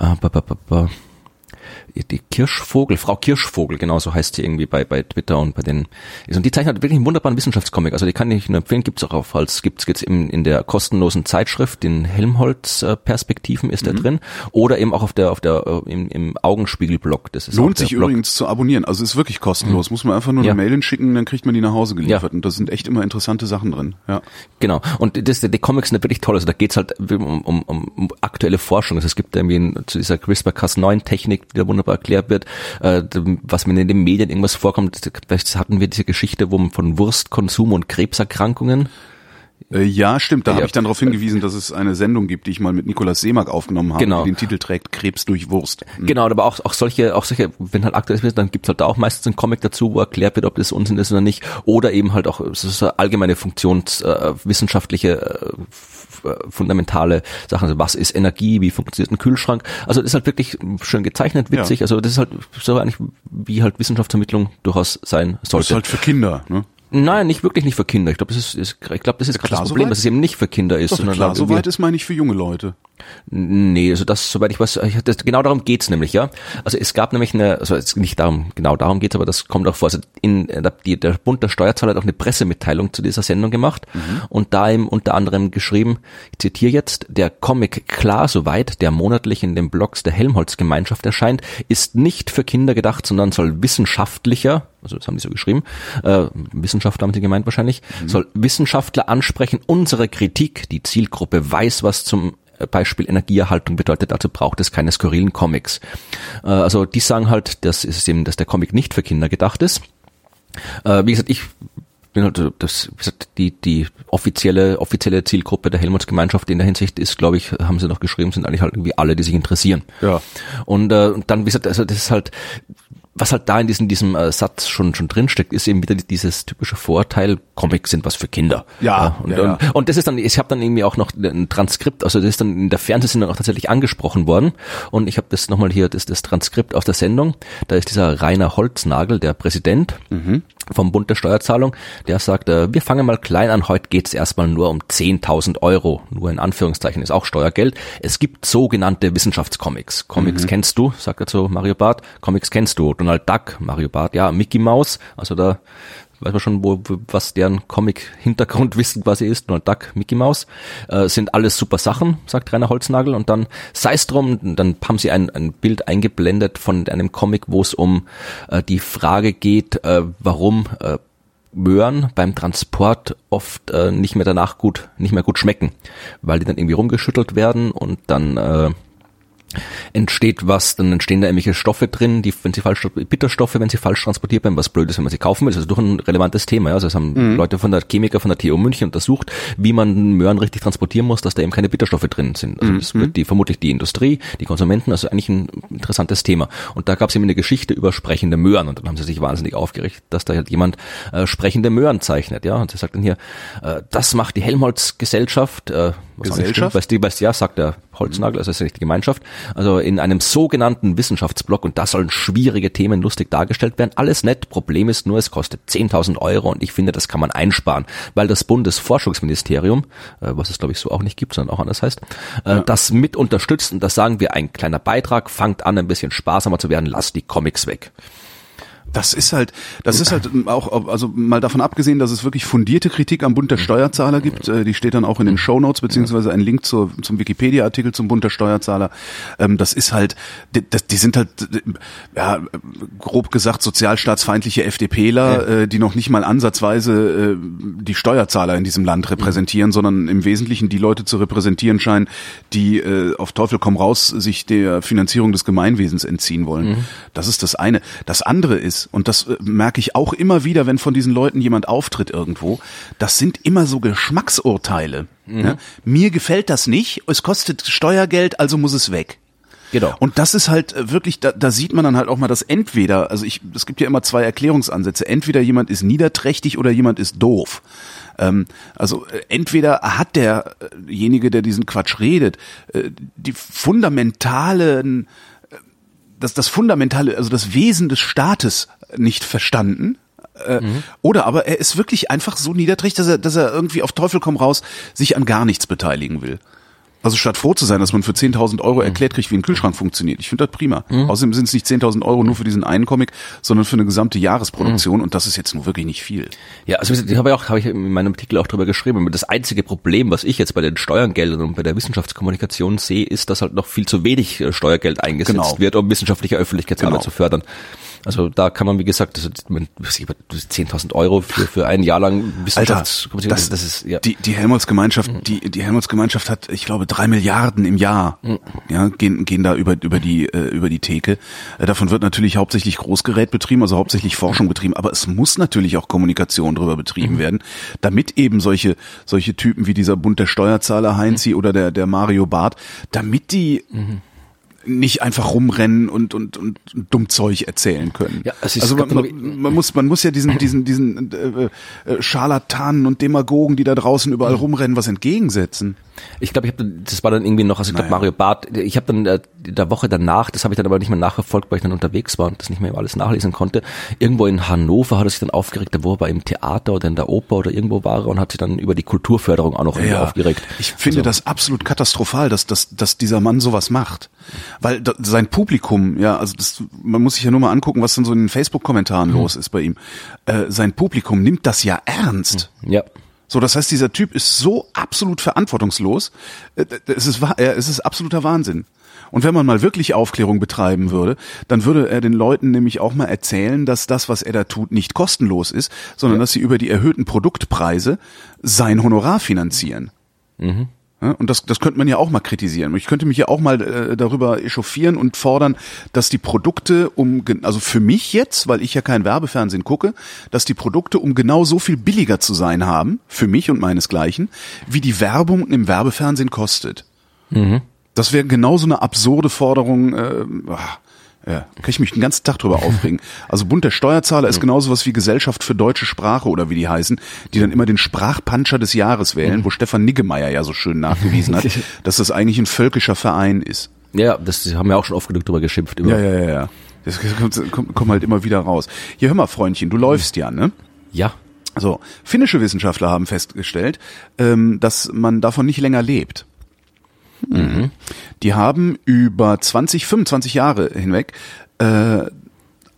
Äh, ba, ba, ba, ba die Kirschvogel, Frau Kirschvogel, genauso heißt sie irgendwie bei, bei Twitter und bei den, und die zeichnet wirklich einen wunderbaren Wissenschaftscomic, also die kann ich nur empfehlen, gibt's auch auf, als gibt's jetzt in, in der kostenlosen Zeitschrift, den Helmholtz-Perspektiven ist mhm. der drin, oder eben auch auf der, auf der, äh, im, im Augenspiegelblog, das ist Lohnt sich Blog. übrigens zu abonnieren, also ist wirklich kostenlos, mhm. muss man einfach nur ja. eine Mail schicken, dann kriegt man die nach Hause geliefert ja. und da sind echt immer interessante Sachen drin, ja. Genau, und das, die Comics sind wirklich toll, also da geht's halt um, um, um aktuelle Forschung, also es gibt irgendwie zu dieser CRISPR-Cas9-Technik, die da wunderbar erklärt wird, äh, was mir in den Medien irgendwas vorkommt. Vielleicht hatten wir diese Geschichte wo von Wurstkonsum und Krebserkrankungen. Äh, ja, stimmt. Da ja. habe ich dann darauf hingewiesen, dass es eine Sendung gibt, die ich mal mit Nikolaus Seemark aufgenommen habe, genau. die den Titel trägt Krebs durch Wurst. Mhm. Genau, aber auch, auch solche, auch solche, wenn halt aktuell ist, dann gibt's halt da auch meistens einen Comic dazu, wo erklärt wird, ob das Unsinn ist oder nicht. Oder eben halt auch so allgemeine funktionswissenschaftliche äh, äh, fundamentale Sachen. Also was ist Energie, wie funktioniert ein Kühlschrank? Also das ist halt wirklich schön gezeichnet, witzig. Ja. Also das ist halt so eigentlich, wie halt Wissenschaftsvermittlung durchaus sein sollte. Das ist halt für Kinder, ne? Nein, nicht wirklich nicht für Kinder. Ich glaube, das ist, ist ich glaube, das ist gerade das Problem, dass es eben nicht für Kinder ist. Doch, sondern klar, soweit ist meine ich für junge Leute. Nee, also das, soweit ich weiß, das, genau darum geht's nämlich, ja. Also es gab nämlich eine, also es nicht darum, genau darum geht's, aber das kommt auch vor. Also in, die, der Bund der Steuerzahler hat auch eine Pressemitteilung zu dieser Sendung gemacht mhm. und da eben unter anderem geschrieben, ich zitiere jetzt, der Comic Klar soweit, der monatlich in den Blogs der Helmholtz-Gemeinschaft erscheint, ist nicht für Kinder gedacht, sondern soll wissenschaftlicher, also das haben die so geschrieben, äh, Wissenschaftler haben sie gemeint wahrscheinlich, mhm. soll Wissenschaftler ansprechen, unsere Kritik, die Zielgruppe weiß, was zum Beispiel Energieerhaltung bedeutet, dazu braucht es keine skurrilen Comics. Äh, also die sagen halt, dass, ist eben, dass der Comic nicht für Kinder gedacht ist. Äh, wie gesagt, ich bin halt, das, wie gesagt, die, die offizielle, offizielle Zielgruppe der Helmutsgemeinschaft in der Hinsicht ist, glaube ich, haben sie noch geschrieben, sind eigentlich halt irgendwie alle, die sich interessieren. Ja. Und, äh, und dann, wie gesagt, also das ist halt, was halt da in diesem, diesem äh, Satz schon, schon drinsteckt, ist eben wieder dieses typische Vorteil, Comics sind was für Kinder. Ja. ja, und, ja. Und, und, das ist dann, ich habe dann irgendwie auch noch ein Transkript, also das ist dann in der Fernsehsendung auch tatsächlich angesprochen worden. Und ich habe das nochmal hier, das, das Transkript aus der Sendung. Da ist dieser Rainer Holznagel, der Präsident mhm. vom Bund der Steuerzahlung, der sagt, äh, wir fangen mal klein an, heute geht's erstmal nur um 10.000 Euro. Nur in Anführungszeichen ist auch Steuergeld. Es gibt sogenannte Wissenschaftscomics. Comics mhm. kennst du, sagt er zu Mario Barth. Comics kennst du. Donald Duck, Mario Barth, ja, Mickey Mouse, also da weiß man schon, wo, was deren Comic-Hintergrundwissen quasi ist, Donald Duck, Mickey Mouse, äh, sind alles super Sachen, sagt Rainer Holznagel, und dann sei es drum, dann haben sie ein, ein Bild eingeblendet von einem Comic, wo es um äh, die Frage geht, äh, warum äh, Möhren beim Transport oft äh, nicht mehr danach gut, nicht mehr gut schmecken, weil die dann irgendwie rumgeschüttelt werden und dann äh, entsteht was, dann entstehen da irgendwelche Stoffe drin, die, wenn sie falsch, Bitterstoffe, wenn sie falsch transportiert werden, was blöd ist, wenn man sie kaufen will, das ist doch ein relevantes Thema, ja. Also es haben mhm. Leute von der Chemiker von der TU München untersucht, wie man Möhren richtig transportieren muss, dass da eben keine Bitterstoffe drin sind. Also das mhm. wird die, vermutlich die Industrie, die Konsumenten, also eigentlich ein interessantes Thema. Und da gab es eben eine Geschichte über sprechende Möhren und dann haben sie sich wahnsinnig aufgeregt, dass da halt jemand äh, sprechende Möhren zeichnet, ja. Und sie sagt dann hier, äh, das macht die Helmholtz-Gesellschaft, äh, Gesellschaft? Weißt du, weißt, ja, sagt der Holznagel, also ist ja nicht die Gemeinschaft, Also in einem sogenannten Wissenschaftsblock und da sollen schwierige Themen lustig dargestellt werden. Alles nett. Problem ist nur, es kostet 10.000 Euro und ich finde, das kann man einsparen, weil das Bundesforschungsministerium, äh, was es glaube ich so auch nicht gibt, sondern auch anders heißt, äh, ja. das mit unterstützt und das sagen wir, ein kleiner Beitrag, fangt an, ein bisschen sparsamer zu werden, lasst die Comics weg. Das ist halt, das ist halt auch, also mal davon abgesehen, dass es wirklich fundierte Kritik am Bund der Steuerzahler gibt. Äh, die steht dann auch in den Show Notes beziehungsweise ein Link zur, zum Wikipedia-Artikel zum Bund der Steuerzahler. Ähm, das ist halt, die, die sind halt, ja, grob gesagt sozialstaatsfeindliche FDPler. Äh, die noch nicht mal ansatzweise äh, die Steuerzahler in diesem Land repräsentieren, sondern im Wesentlichen die Leute zu repräsentieren scheinen, die auf Teufel komm raus sich der Finanzierung des Gemeinwesens entziehen wollen. Mhm. Das ist das eine. Das andere ist und das äh, merke ich auch immer wieder, wenn von diesen Leuten jemand auftritt irgendwo, das sind immer so Geschmacksurteile. Mhm. Ja? Mir gefällt das nicht, es kostet Steuergeld, also muss es weg. Genau. Und das ist halt äh, wirklich, da, da sieht man dann halt auch mal das entweder, also ich, es gibt ja immer zwei Erklärungsansätze. Entweder jemand ist niederträchtig oder jemand ist doof. Ähm, also äh, entweder hat derjenige, der diesen Quatsch redet, die fundamentalen das, das fundamentale, also das Wesen des Staates nicht verstanden. Äh, mhm. Oder aber er ist wirklich einfach so niederträchtig, dass er, dass er irgendwie auf Teufel komm raus sich an gar nichts beteiligen will. Also statt froh zu sein, dass man für 10.000 Euro erklärt kriegt, wie ein Kühlschrank funktioniert. Ich finde das prima. Mhm. Außerdem sind es nicht 10.000 Euro nur für diesen einen Comic, sondern für eine gesamte Jahresproduktion mhm. und das ist jetzt nur wirklich nicht viel. Ja, also ich habe ja auch, habe ich in meinem Artikel auch drüber geschrieben. Das einzige Problem, was ich jetzt bei den Steuergeldern und bei der Wissenschaftskommunikation sehe, ist, dass halt noch viel zu wenig äh, Steuergeld eingesetzt genau. wird, um wissenschaftliche Öffentlichkeitsarbeit genau. zu fördern. Also da kann man, wie gesagt, das 10.000 Euro für, für ein Jahr lang Wissenschaftskommunikation. Das, das ist, ja. Die, die Helmholtz-Gemeinschaft, mhm. die, die Helmholtz-Gemeinschaft hat, ich glaube, drei Milliarden im Jahr, mhm. ja, gehen, gehen da über, über die, äh, über die Theke. Äh, davon wird natürlich hauptsächlich Großgerät betrieben, also hauptsächlich Forschung betrieben, aber es muss natürlich auch Kommunikation drüber betrieben mhm. werden, damit eben solche, solche Typen wie dieser Bund der Steuerzahler Heinzi mhm. oder der, der Mario Barth, damit die, mhm nicht einfach rumrennen und, und, und dumm Zeug erzählen können. Ja, also, also man, man, man, muss man muss ja diesen diesen diesen äh, äh, Scharlatanen und Demagogen, die da draußen überall rumrennen, was entgegensetzen. Ich glaube, ich habe das war dann irgendwie noch, also ich naja. glaube Mario Barth, ich habe dann äh, der Woche danach, das habe ich dann aber nicht mehr nachverfolgt, weil ich dann unterwegs war und das nicht mehr alles nachlesen konnte. Irgendwo in Hannover hat er sich dann aufgeregt, wo er war im Theater oder in der Oper oder irgendwo war und hat sich dann über die Kulturförderung auch noch ja, irgendwie aufgeregt. Ich finde also. das absolut katastrophal, dass, dass, dass dieser Mann sowas macht. Weil da, sein Publikum, ja, also das, man muss sich ja nur mal angucken, was dann so in den Facebook-Kommentaren mhm. los ist bei ihm. Äh, sein Publikum nimmt das ja ernst. Ja. So, das heißt, dieser Typ ist so absolut verantwortungslos. Äh, es ist, es ist absoluter Wahnsinn. Und wenn man mal wirklich Aufklärung betreiben würde, dann würde er den Leuten nämlich auch mal erzählen, dass das, was er da tut, nicht kostenlos ist, sondern ja. dass sie über die erhöhten Produktpreise sein Honorar finanzieren. Mhm. Und das, das könnte man ja auch mal kritisieren. Ich könnte mich ja auch mal äh, darüber echauffieren und fordern, dass die Produkte um, also für mich jetzt, weil ich ja kein Werbefernsehen gucke, dass die Produkte um genau so viel billiger zu sein haben, für mich und meinesgleichen, wie die Werbung im Werbefernsehen kostet. Mhm. Das wäre genauso eine absurde Forderung. Äh, ja, kann ich mich den ganzen Tag drüber aufregen. <laughs> Also Bund der Steuerzahler ist genauso was wie Gesellschaft für deutsche Sprache oder wie die heißen, die dann immer den Sprachpuncher des Jahres wählen, wo Stefan Niggemeier ja so schön nachgewiesen hat, <laughs> dass das eigentlich ein völkischer Verein ist. Ja, das haben wir auch schon oft genug drüber geschimpft. Immer. Ja, ja, ja, ja. Das kommt, kommt, kommt halt immer wieder raus. Hier, hör mal, Freundchen, du läufst ja, ne? Ja. So, finnische Wissenschaftler haben festgestellt, ähm, dass man davon nicht länger lebt. Mhm. Die haben über 20, 25 Jahre hinweg äh,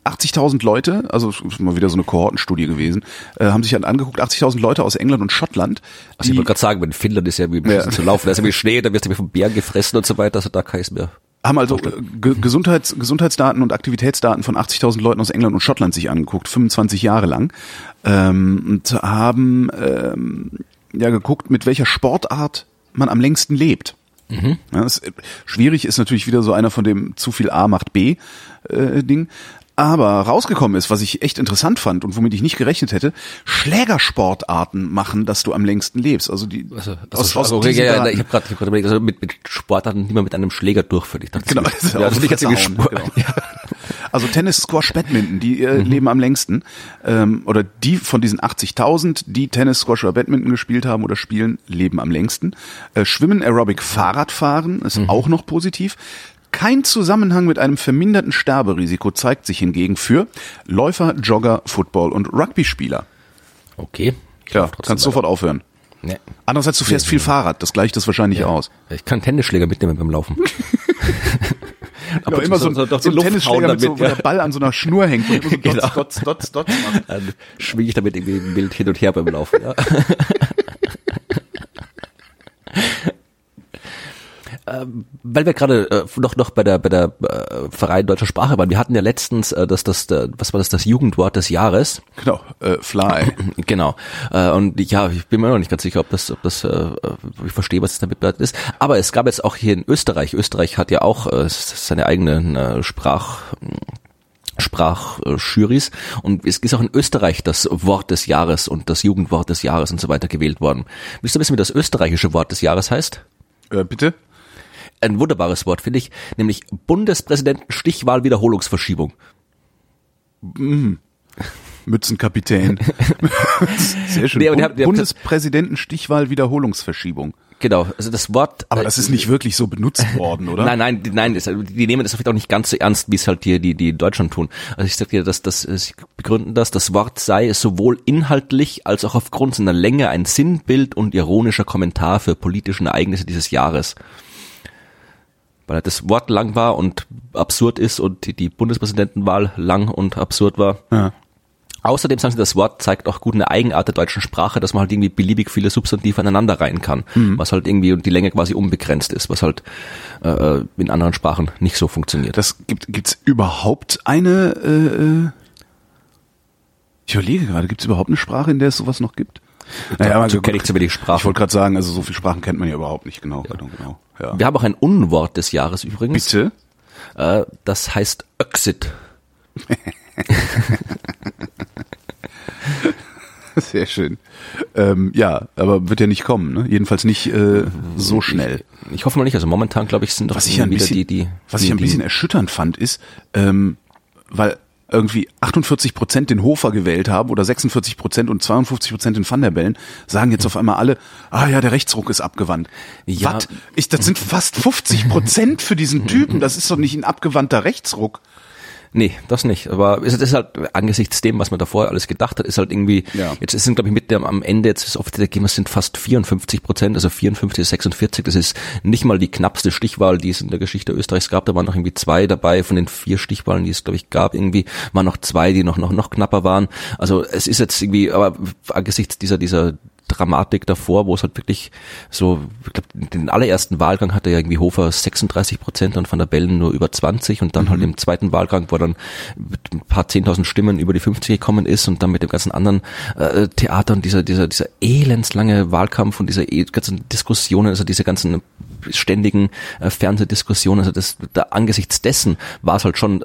80.000 Leute, also ist mal wieder so eine Kohortenstudie gewesen, äh, haben sich dann angeguckt, 80.000 Leute aus England und Schottland. Also ich wollte gerade sagen, in Finnland ist ja wie ja. zu laufen, da ist ja wie Schnee, da wirst du wie vom Bären gefressen und so weiter, also da kann ich mehr. Haben also Ge Gesundheits Gesundheitsdaten und Aktivitätsdaten von 80.000 Leuten aus England und Schottland sich angeguckt, 25 Jahre lang, ähm, und haben ähm, ja geguckt, mit welcher Sportart man am längsten lebt. Mhm. Ja, das, schwierig ist natürlich wieder so einer von dem zu viel A macht B äh, Ding. Aber rausgekommen ist, was ich echt interessant fand und womit ich nicht gerechnet hätte, Schlägersportarten machen, dass du am längsten lebst. Also die also, aus, aus okay, ja, ja, ich habe gerade hab überlegt, also mit, mit Sportarten, die man mit einem Schläger durchführt. Ich dachte, genau, das <laughs> ist ja, also nicht jetzt Sport. Genau. <laughs> Ja. Also Tennis, Squash, Badminton, die äh, mhm. leben am längsten. Ähm, oder die von diesen 80.000, die Tennis, Squash oder Badminton gespielt haben oder spielen, leben am längsten. Äh, Schwimmen, Aerobic, Fahrradfahren ist mhm. auch noch positiv. Kein Zusammenhang mit einem verminderten Sterberisiko zeigt sich hingegen für Läufer, Jogger, Football und Rugby-Spieler. Okay. Ja, trotzdem kannst weiter. sofort aufhören. Nee. Andererseits, du fährst viel Fahrrad, das gleicht das wahrscheinlich aus. Ich kann Tennisschläger mitnehmen beim Laufen. <laughs> Ja, immer so, so, so ein Tennisschläger hauen mit so, damit, wo ja. der Ball an so einer Schnur hängt und so <laughs> Genau. dots, dots, dots, dots macht. <laughs> Dann schwinge ich damit irgendwie wild hin und her beim Laufen. Ja. <laughs> Weil wir gerade äh, noch noch bei der bei der äh, Verein deutscher Sprache waren. Wir hatten ja letztens äh, das das äh, was war das das Jugendwort des Jahres. Genau, äh, Fly. <clears throat> Genau. Äh, und ja, ich bin mir noch nicht ganz sicher, ob das, ob das, äh, ich verstehe, was es damit bedeutet ist. Aber es gab jetzt auch hier in Österreich. Österreich hat ja auch äh, seine eigenen äh, Sprach Sprachjuries und es ist auch in Österreich das Wort des Jahres und das Jugendwort des Jahres und so weiter gewählt worden. Willst du wissen, wie das österreichische Wort des Jahres heißt? Äh, bitte? Ein wunderbares Wort, finde ich, nämlich Bundespräsidenten Stichwahl Wiederholungsverschiebung. Mützenkapitän. <laughs> Sehr schön. Nee, Bund- haben- die haben- Bundespräsidenten Stichwahl Wiederholungsverschiebung. Genau, also das Wort. Aber das ist nicht wirklich so benutzt <laughs> worden, oder? Nein, nein, nein, es- die nehmen das vielleicht auch nicht ganz so ernst, wie es halt hier die, die in Deutschland tun. Also ich sag dir, dass das, äh, sie begründen das, das Wort sei sowohl inhaltlich als auch aufgrund seiner Länge ein Sinnbild und ironischer Kommentar für politischen Ereignisse dieses Jahres. Weil halt das Wort lang war und absurd ist und die- die Bundespräsidentenwahl lang und absurd war. Ja. Außerdem sagen sie, das Wort zeigt auch gut eine Eigenart der deutschen Sprache, dass man halt irgendwie beliebig viele Substantive aneinander reihen kann, was halt irgendwie und die Länge quasi unbegrenzt ist, was halt äh, in anderen Sprachen nicht so funktioniert. Das gibt gibt's überhaupt eine äh, äh, Ich überlege gerade, gibt's überhaupt eine Sprache, in der es sowas noch gibt? Dazu gut, kenne ich zu wenig Ich Sprachen. wollte gerade sagen, also so viele Sprachen kennt man ja überhaupt nicht genau. Genau, genau. Ja. Wir haben auch ein Unwort des Jahres übrigens. Bitte? Äh, das heißt Öxit. <laughs> Sehr schön. Ähm, ja, aber wird ja nicht kommen, ne? Jedenfalls nicht äh, so schnell. Ich hoffe mal nicht. Also momentan, glaube ich, sind doch Was ich ein wieder bisschen, die, die, was die, ich ein die- bisschen erschütternd fand, ist, ähm, weil irgendwie 48 Prozent den Hofer gewählt haben oder 46 Prozent und 52 Prozent den Van der Bellen, sagen jetzt auf einmal alle, ah ja, der Rechtsruck ist abgewandt. Ja. Was? Ich, das sind fast 50 Prozent für diesen Typen. Das ist doch nicht ein abgewandter Rechtsruck. Nee, das nicht. Aber es ist halt angesichts dem, was man davor alles gedacht hat, ist halt irgendwie, Ja. jetzt sind glaube ich mit dem am Ende, jetzt ist offiziell gegeben, es sind fast 54 Prozent, also 54, 46, das ist nicht mal die knappste Stichwahl, die es in der Geschichte Österreichs gab. Da waren noch irgendwie zwei dabei von den vier Stichwahlen, die es glaube ich gab, irgendwie waren noch zwei, die noch, noch, noch knapper waren. Also es ist jetzt irgendwie, aber angesichts dieser, dieser Dramatik davor, wo es halt wirklich so, ich glaube, den allerersten Wahlgang hatte ja irgendwie Hofer 36 Prozent und Van der Bellen nur über 20 und dann halt im zweiten Wahlgang, wo dann ein paar zehntausend Stimmen über die 50 gekommen ist und dann mit dem ganzen anderen äh, Theater und dieser, dieser, dieser elendslange Wahlkampf und diese eh- ganzen Diskussionen, also diese ganzen ständigen äh, Fernsehdiskussionen, also das, da, angesichts dessen war es halt schon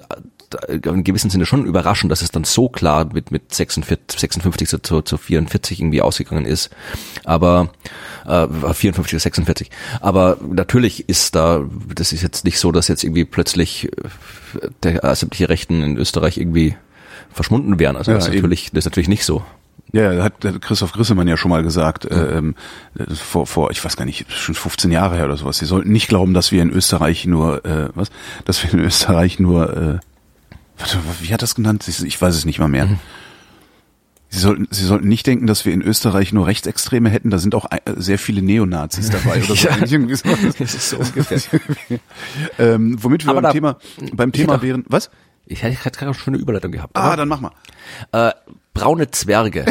äh, in gewissem Sinne schon überraschend, dass es dann so klar mit, mit 46, 56 zu, zu, zu 44 irgendwie ausgegangen ist. Aber äh, 54 oder 46. Aber natürlich ist da, das ist jetzt nicht so, dass jetzt irgendwie plötzlich äh, der äh, sämtliche Rechten in Österreich irgendwie verschwunden wären. Also Ja, das, ist natürlich, das ist natürlich nicht so. Ja, hat, Christoph Grissemann ja schon mal gesagt, äh, ähm, äh, vor, vor, ich weiß gar nicht, schon 15 Jahre her oder sowas. Sie sollten nicht glauben, dass wir in Österreich nur, äh, was, dass wir in Österreich nur, äh, wie hat das genannt? Ich weiß es nicht mal mehr. Sie sollten, Sie sollten nicht denken, dass wir in Österreich nur Rechtsextreme hätten. Da sind auch sehr viele Neonazis dabei oder <laughs> so. Ja. Irgendwie <laughs> sowas. Das ist so ungefähr. <laughs> ähm, womit wir Aber beim da- Thema, beim Thema wären, was? Ich hätte gerade eine schöne Überleitung gehabt. Ah, dann mach mal. Äh, braune Zwerge.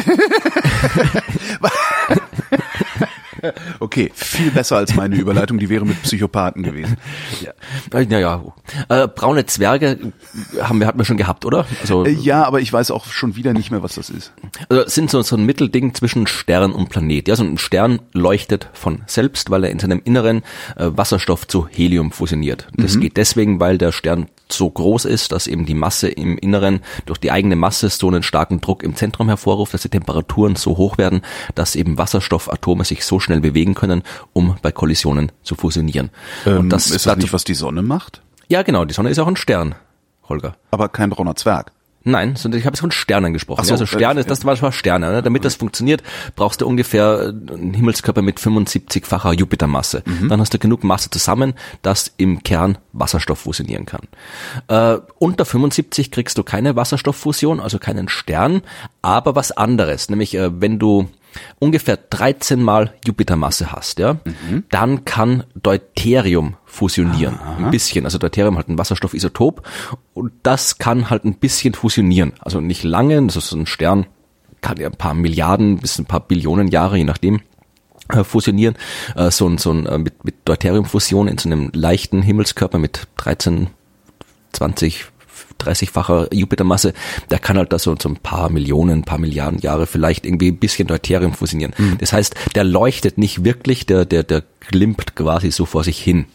<laughs> Okay, viel besser als meine Überleitung, die wäre mit Psychopathen gewesen. ja, ja, ja. Äh, braune Zwerge haben wir hatten wir schon gehabt, oder? Also, Äh, Ja, aber ich weiß auch schon wieder nicht mehr, was das ist. also sind so, so ein Mittelding zwischen Stern und Planet. Ja, so ein Stern leuchtet von selbst, weil er in seinem Inneren äh, Wasserstoff zu Helium fusioniert. Das geht deswegen, weil der Stern so groß ist, dass eben die Masse im Inneren durch die eigene Masse so einen starken Druck im Zentrum hervorruft, dass die Temperaturen so hoch werden, dass eben Wasserstoffatome sich so schnell bewegen können, um bei Kollisionen zu fusionieren. Ähm, und das ist das nicht, was die Sonne macht? ja, genau, die Sonne ist auch ein Stern, Holger. Aber kein brauner Zwerg. Nein, sondern ich habe von Sternen gesprochen. so, also Sterne, äh, das war Sterne. Ne? Damit das funktioniert, brauchst du ungefähr einen Himmelskörper mit 75-facher Jupitermasse. Mhm. Dann hast du genug Masse zusammen, dass im Kern Wasserstoff fusionieren kann. Äh, unter 75 kriegst du keine Wasserstofffusion, also keinen Stern, aber was anderes, nämlich äh, wenn du ungefähr 13 mal Jupitermasse hast, ja, Mhm. dann kann Deuterium fusionieren. Ein bisschen. Also Deuterium hat ein Wasserstoffisotop und das kann halt ein bisschen fusionieren. Also nicht lange, das ist so ein Stern, kann ja ein paar Milliarden bis ein paar Billionen Jahre, je nachdem äh, fusionieren, äh, so ein, so ein äh, mit, mit Deuteriumfusion in so einem leichten Himmelskörper mit 13, 20, 30-facher Jupitermasse, der kann halt da so, so ein paar Millionen, ein paar Milliarden Jahre vielleicht irgendwie ein bisschen Deuterium fusionieren. Das heißt, der leuchtet nicht wirklich, der, der, der glimmt quasi so vor sich hin.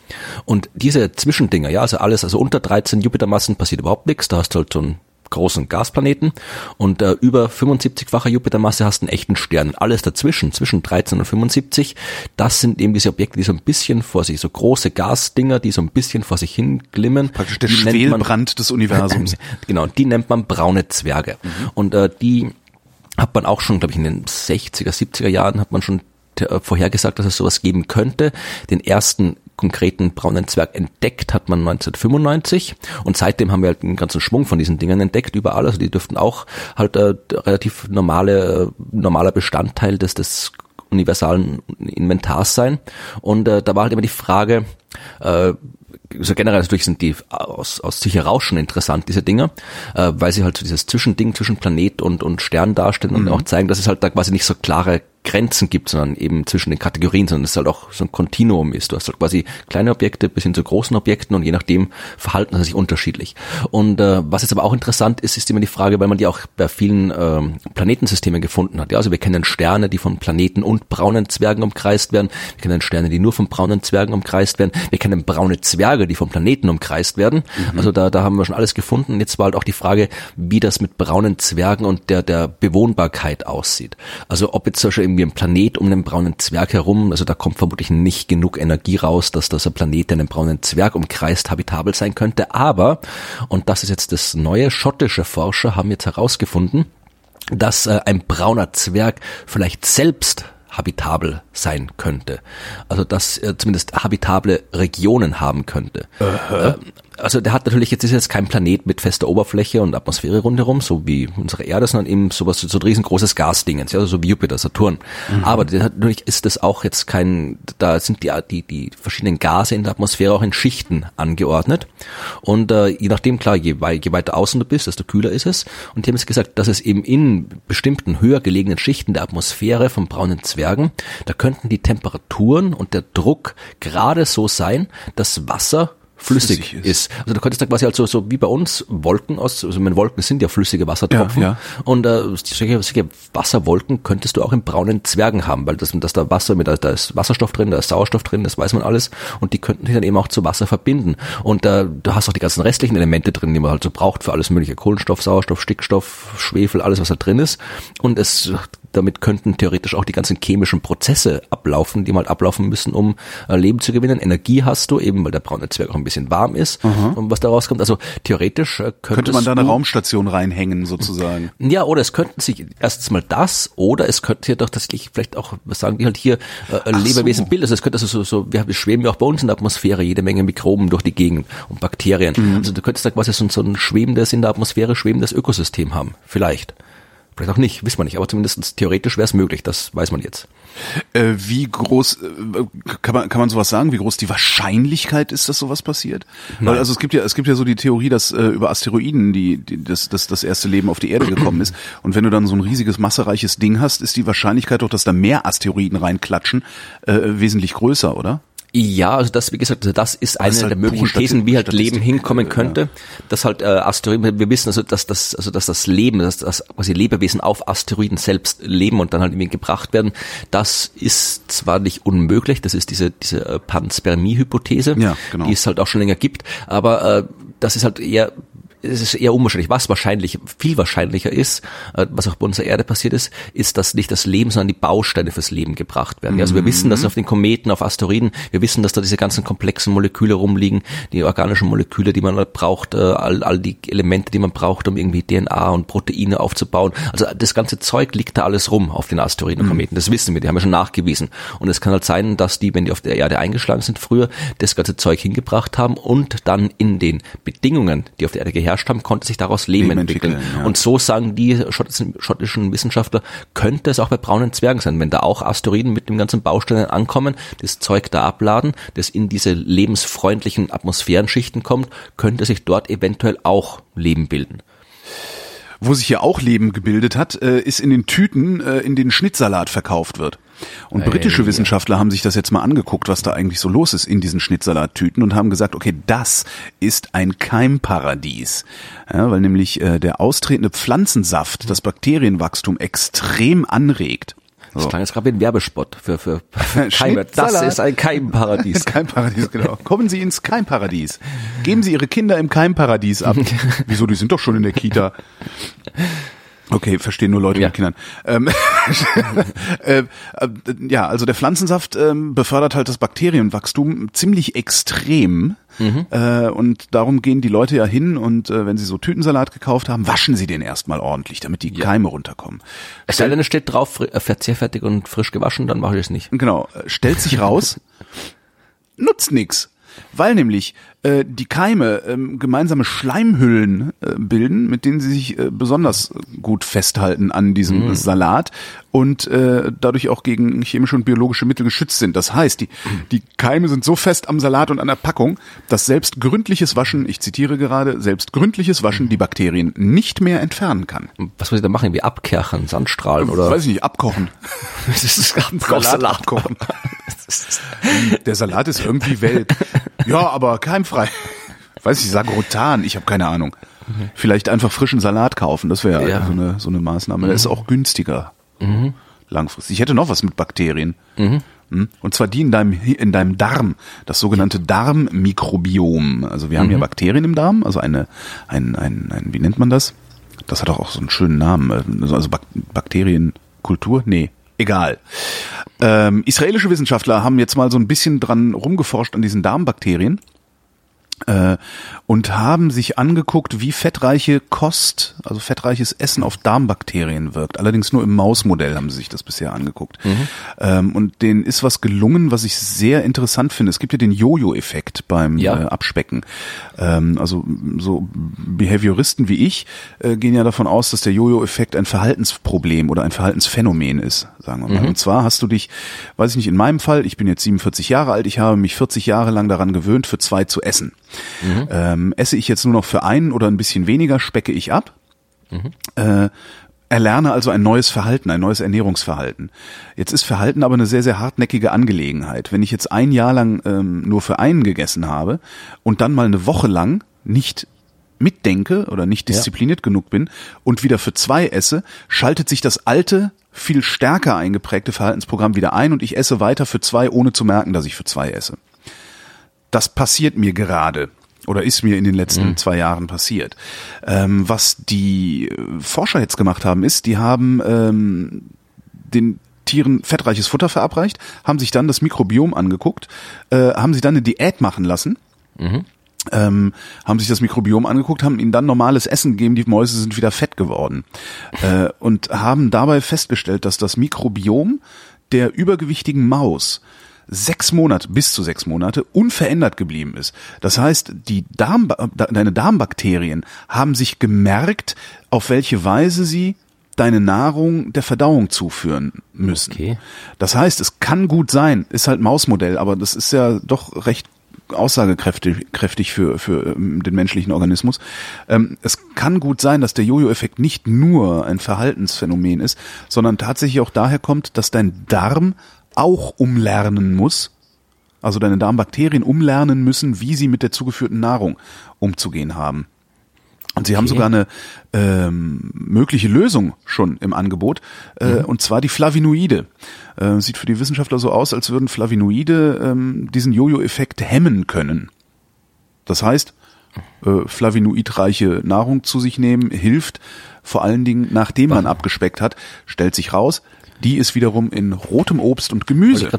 Und diese Zwischendinger, ja, also alles, also unter 13 Jupitermassen passiert überhaupt nichts, da hast du halt so ein großen Gasplaneten und äh, über 75-facher Jupitermasse hast einen echten Stern. Alles dazwischen, zwischen 13 und 75, das sind eben diese Objekte, die so ein bisschen vor sich, so große Gasdinger, die so ein bisschen vor sich hin glimmen. Praktisch der Die nennt man- Schwelbrand des Universums. <laughs> genau, die nennt man braune Zwerge. Und äh, die hat man auch schon, glaube ich, in den 60er, 70er Jahren hat man schon äh, vorhergesagt, dass es sowas geben könnte. Den ersten konkreten braunen Zwerg entdeckt hat man 1995 und seitdem haben wir halt einen ganzen Schwung von diesen Dingern entdeckt überall. Also die dürften auch halt äh, relativ normale, normaler Bestandteil des, des universalen Inventars sein. Und äh, da war halt immer die Frage, äh, so generell natürlich sind die aus, aus sich heraus schon interessant, diese Dinger, äh, weil sie halt so dieses Zwischending zwischen Planet und, und Stern darstellen und auch zeigen, dass es halt da quasi nicht so klare Grenzen gibt, sondern eben zwischen den Kategorien, sondern es halt auch so ein Kontinuum ist. Du hast halt quasi kleine Objekte bis hin zu großen Objekten und je nachdem verhalten sie sich unterschiedlich. Und äh, was jetzt aber auch interessant ist, ist immer die Frage, weil man die auch bei vielen ähm, Planetensystemen gefunden hat. Ja, also wir kennen Sterne, die von Planeten und braunen Zwergen umkreist werden. Wir kennen Sterne, die nur von braunen Zwergen umkreist werden. Wir kennen braune Zwerge, die von Planeten umkreist werden. Also da, da haben wir schon alles gefunden. Jetzt war halt auch die Frage, wie das mit braunen Zwergen und der, der Bewohnbarkeit aussieht. Also ob jetzt zum Beispiel irgendwie ein Planet um einen braunen Zwerg herum, also da kommt vermutlich nicht genug Energie raus, dass das ein Planet, der einen braunen Zwerg umkreist, habitabel sein könnte. Aber, und das ist jetzt das neue, schottische Forscher haben jetzt herausgefunden, dass äh, ein brauner Zwerg vielleicht selbst habitabel sein könnte. Also dass er zumindest habitable Regionen haben könnte. Äh, also der hat natürlich, jetzt ist jetzt kein Planet mit fester Oberfläche und Atmosphäre rundherum, so wie unsere Erde, sondern eben sowas, so ein riesengroßes Gasdingens, ja, also so wie Jupiter, Saturn. Aber der hat, natürlich ist das auch jetzt kein, da sind die, die, die verschiedenen Gase in der Atmosphäre auch in Schichten angeordnet. Und äh, je nachdem, klar, je, je weiter außen du bist, desto kühler ist es. Und die haben jetzt gesagt, dass es eben in bestimmten höher gelegenen Schichten der Atmosphäre von braunen Zwergen, da könnten die Temperaturen und der Druck gerade so sein, dass Wasser flüssig, Flüssig ist. ist. Also du könntest da quasi halt so, so wie bei uns Wolken aus, also meine Wolken sind ja flüssige Wassertropfen. Ja, ja. Und äh, solche, solche Wasserwolken könntest du auch in braunen Zwergen haben, weil das, dass da Wasser mit, da ist Wasserstoff drin, da ist Sauerstoff drin, das weiß man alles. Und die könnten sich dann eben auch zu Wasser verbinden. Und äh, du hast auch die ganzen restlichen Elemente drin, die man halt so braucht für alles mögliche. Kohlenstoff, Sauerstoff, Stickstoff, Schwefel, alles was da drin ist. Und es damit könnten theoretisch auch die ganzen chemischen Prozesse ablaufen, die mal ablaufen müssen, um äh, Leben zu gewinnen. Energie hast du, eben weil der braune Zwerg auch ein bisschen warm ist und was da rauskommt. Also theoretisch äh, Könnte man da eine Raumstation reinhängen, sozusagen. ja, oder es könnten sich erstens mal das, oder es könnte ja doch tatsächlich vielleicht auch, was sagen die halt hier, äh, Lebewesen so. bilden. Also es könnte also so, so, wir, wir schweben ja auch bei uns in der Atmosphäre jede Menge Mikroben durch die Gegend und Bakterien. Also du könntest da quasi so, ein- so ein schwebendes, in der Atmosphäre schwebendes Ökosystem haben. Vielleicht. Vielleicht auch nicht, wissen wir nicht, aber zumindest theoretisch wäre es möglich, das weiß man jetzt. Äh, wie groß äh, kann man kann man sowas sagen? Wie groß die Wahrscheinlichkeit ist, dass sowas passiert? Weil also es gibt ja es gibt ja so die Theorie, dass äh, über Asteroiden die, die das, das das erste Leben auf die Erde gekommen ist <clears throat> und wenn du dann so ein riesiges massereiches Ding hast, ist die Wahrscheinlichkeit doch, dass da mehr Asteroiden reinklatschen, äh, wesentlich größer, oder? Ja, also das, wie gesagt, also das ist eine ist halt der möglichen pure Thesen, wie halt Statistik, Leben hinkommen könnte. Dass halt äh, Asteroiden, wir wissen also, dass das, also dass das Leben, dass das quasi Lebewesen auf Asteroiden selbst leben und dann halt irgendwie gebracht werden, das ist zwar nicht unmöglich, das ist diese, diese äh, Panspermie-Hypothese, Ja, genau. die es halt auch schon länger gibt, aber äh, das ist halt eher es ist eher unwahrscheinlich. Was wahrscheinlich, viel wahrscheinlicher ist, äh, was auch bei unserer Erde passiert ist, ist, dass nicht das Leben, sondern die Bausteine fürs Leben gebracht werden. Also wir wissen, dass auf den Kometen, auf Asteroiden, wir wissen, dass da diese ganzen komplexen Moleküle rumliegen, die organischen Moleküle, die man braucht, äh, all, all die Elemente, die man braucht, um irgendwie DNA und Proteine aufzubauen. Also das ganze Zeug liegt da alles rum auf den Asteroiden und Kometen. Das wissen wir, die haben wir schon nachgewiesen. Und es kann halt sein, dass die, wenn die auf der Erde eingeschlagen sind früher, das ganze Zeug hingebracht haben und dann in den Bedingungen, die auf der Erde geherrscht haben, konnte sich daraus Leben, Leben entwickeln. entwickeln ja. Und so sagen die schottischen, schottischen Wissenschaftler, könnte es auch bei braunen Zwergen sein, wenn da auch Asteroiden mit dem ganzen Bausteinen ankommen, das Zeug da abladen, das in diese lebensfreundlichen Atmosphärenschichten kommt, könnte sich dort eventuell auch Leben bilden. Wo sich ja auch Leben gebildet hat, äh, ist in den Tüten, äh, in denen Schnittsalat verkauft wird. Und britische Wissenschaftler haben sich das jetzt mal angeguckt, was da eigentlich so los ist in diesen Schnittsalattüten und haben gesagt, okay, das ist ein Keimparadies. Ja, weil nämlich äh, der austretende Pflanzensaft das Bakterienwachstum extrem anregt. Das klang jetzt gerade wie ein Werbespot für, für, <laughs> für Keime. Das ist ein Keimparadies. <laughs> Keimparadies, genau. Kommen Sie ins Keimparadies. Geben Sie Ihre Kinder im Keimparadies ab. <laughs> Wieso, die sind doch schon in der Kita. Okay, verstehen nur Leute ja. mit Kindern. Ähm, <laughs> äh, äh, ja, also der Pflanzensaft äh, befördert halt das Bakterienwachstum ziemlich extrem. Mhm. Äh, und darum gehen die Leute ja hin und äh, wenn sie so Tütensalat gekauft haben, waschen sie den erstmal ordentlich, damit die ja. Keime runterkommen. Es sei denn, es steht drauf, verzehrfertig und frisch gewaschen, dann mache ich es nicht. Genau. Stellt sich raus, <laughs> nutzt nix. Weil nämlich äh, die Keime ähm, gemeinsame Schleimhüllen äh, bilden, mit denen sie sich äh, besonders gut festhalten an diesem mm. Salat und äh, dadurch auch gegen chemische und biologische Mittel geschützt sind. Das heißt, die, die Keime sind so fest am Salat und an der Packung, dass selbst gründliches Waschen, ich zitiere gerade, selbst gründliches Waschen die Bakterien nicht mehr entfernen kann. Was muss ich da machen? Wie abkerchen, Sandstrahlen oder? Weiß ich nicht, abkochen. <laughs> das ist Salat, Salat abkochen. <laughs> Der Salat ist irgendwie welk. Ja, aber keimfrei. Weiß ich, Sagrotan, ich habe keine Ahnung. Vielleicht einfach frischen Salat kaufen, das wäre ja. so, eine, so eine Maßnahme. Der ist auch günstiger. Mhm. Langfristig. Ich hätte noch was mit Bakterien. Mhm. Hm? Und zwar die in deinem, in deinem Darm, das sogenannte Darmmikrobiom. Also wir haben mhm. ja Bakterien im Darm, also eine, ein, ein, ein, wie nennt man das? Das hat auch so einen schönen Namen. Also Bakterienkultur? Nee, egal. Ähm, israelische Wissenschaftler haben jetzt mal so ein bisschen dran rumgeforscht an diesen Darmbakterien äh, und haben sich angeguckt, wie fettreiche Kost, also fettreiches Essen auf Darmbakterien wirkt. Allerdings nur im Mausmodell haben sie sich das bisher angeguckt. Mhm. Ähm, und denen ist was gelungen, was ich sehr interessant finde. Es gibt ja den Jojo-Effekt beim ja. äh, Abspecken. Ähm, also so Behavioristen wie ich äh, gehen ja davon aus, dass der Jojo-Effekt ein Verhaltensproblem oder ein Verhaltensphänomen ist, sagen wir mal. Mhm. Und zwar hast du dich, weiß ich nicht, in meinem Fall, ich bin jetzt 47 Jahre alt, ich habe mich 40 Jahre lang daran gewöhnt, für zwei zu essen. Mhm. Ähm, esse ich jetzt nur noch für einen oder ein bisschen weniger, specke ich ab. Mhm. Äh, erlerne also ein neues Verhalten, ein neues Ernährungsverhalten. Jetzt ist Verhalten aber eine sehr, sehr hartnäckige Angelegenheit. Wenn ich jetzt ein Jahr lang ähm, nur für einen gegessen habe und dann mal eine Woche lang nicht mitdenke oder nicht diszipliniert ja. genug bin und wieder für zwei esse, schaltet sich das alte, viel stärker eingeprägte Verhaltensprogramm wieder ein und ich esse weiter für zwei, ohne zu merken, dass ich für zwei esse das passiert mir gerade oder ist mir in den letzten mhm. zwei Jahren passiert. Ähm, was die Forscher jetzt gemacht haben, ist, die haben ähm, den Tieren fettreiches Futter verabreicht, haben sich dann das Mikrobiom angeguckt, äh, haben sie dann eine Diät machen lassen. Mhm. Ähm, haben sich das Mikrobiom angeguckt, haben ihnen dann normales Essen gegeben, die Mäuse sind wieder fett geworden äh, und haben dabei festgestellt, dass das Mikrobiom der übergewichtigen Maus sechs Monate, bis zu sechs Monate unverändert geblieben ist. Das heißt, die Darm, deine Darmbakterien haben sich gemerkt, auf welche Weise sie deine Nahrung der Verdauung zuführen müssen. Okay. Das heißt, es kann gut sein, ist halt Mausmodell, aber das ist ja doch recht aussagekräftig kräftig für, für ähm, den menschlichen Organismus. Ähm, es kann gut sein, dass der Jojo-Effekt nicht nur ein Verhaltensphänomen ist, sondern tatsächlich auch daher kommt, dass dein Darm auch umlernen muss, also deine Darmbakterien umlernen müssen, wie sie mit der zugeführten Nahrung umzugehen haben. Und sie okay. haben sogar eine ähm, mögliche Lösung schon im Angebot, äh, mhm. und zwar die Flavinoide. Äh, sieht für die Wissenschaftler so aus, als würden Flavinoide ähm, diesen Jojo-Effekt hemmen können. Das heißt, äh, flavonoidreiche Nahrung zu sich nehmen, hilft vor allen Dingen, nachdem man abgespeckt hat, stellt sich raus, die ist wiederum in rotem Obst und Gemüse.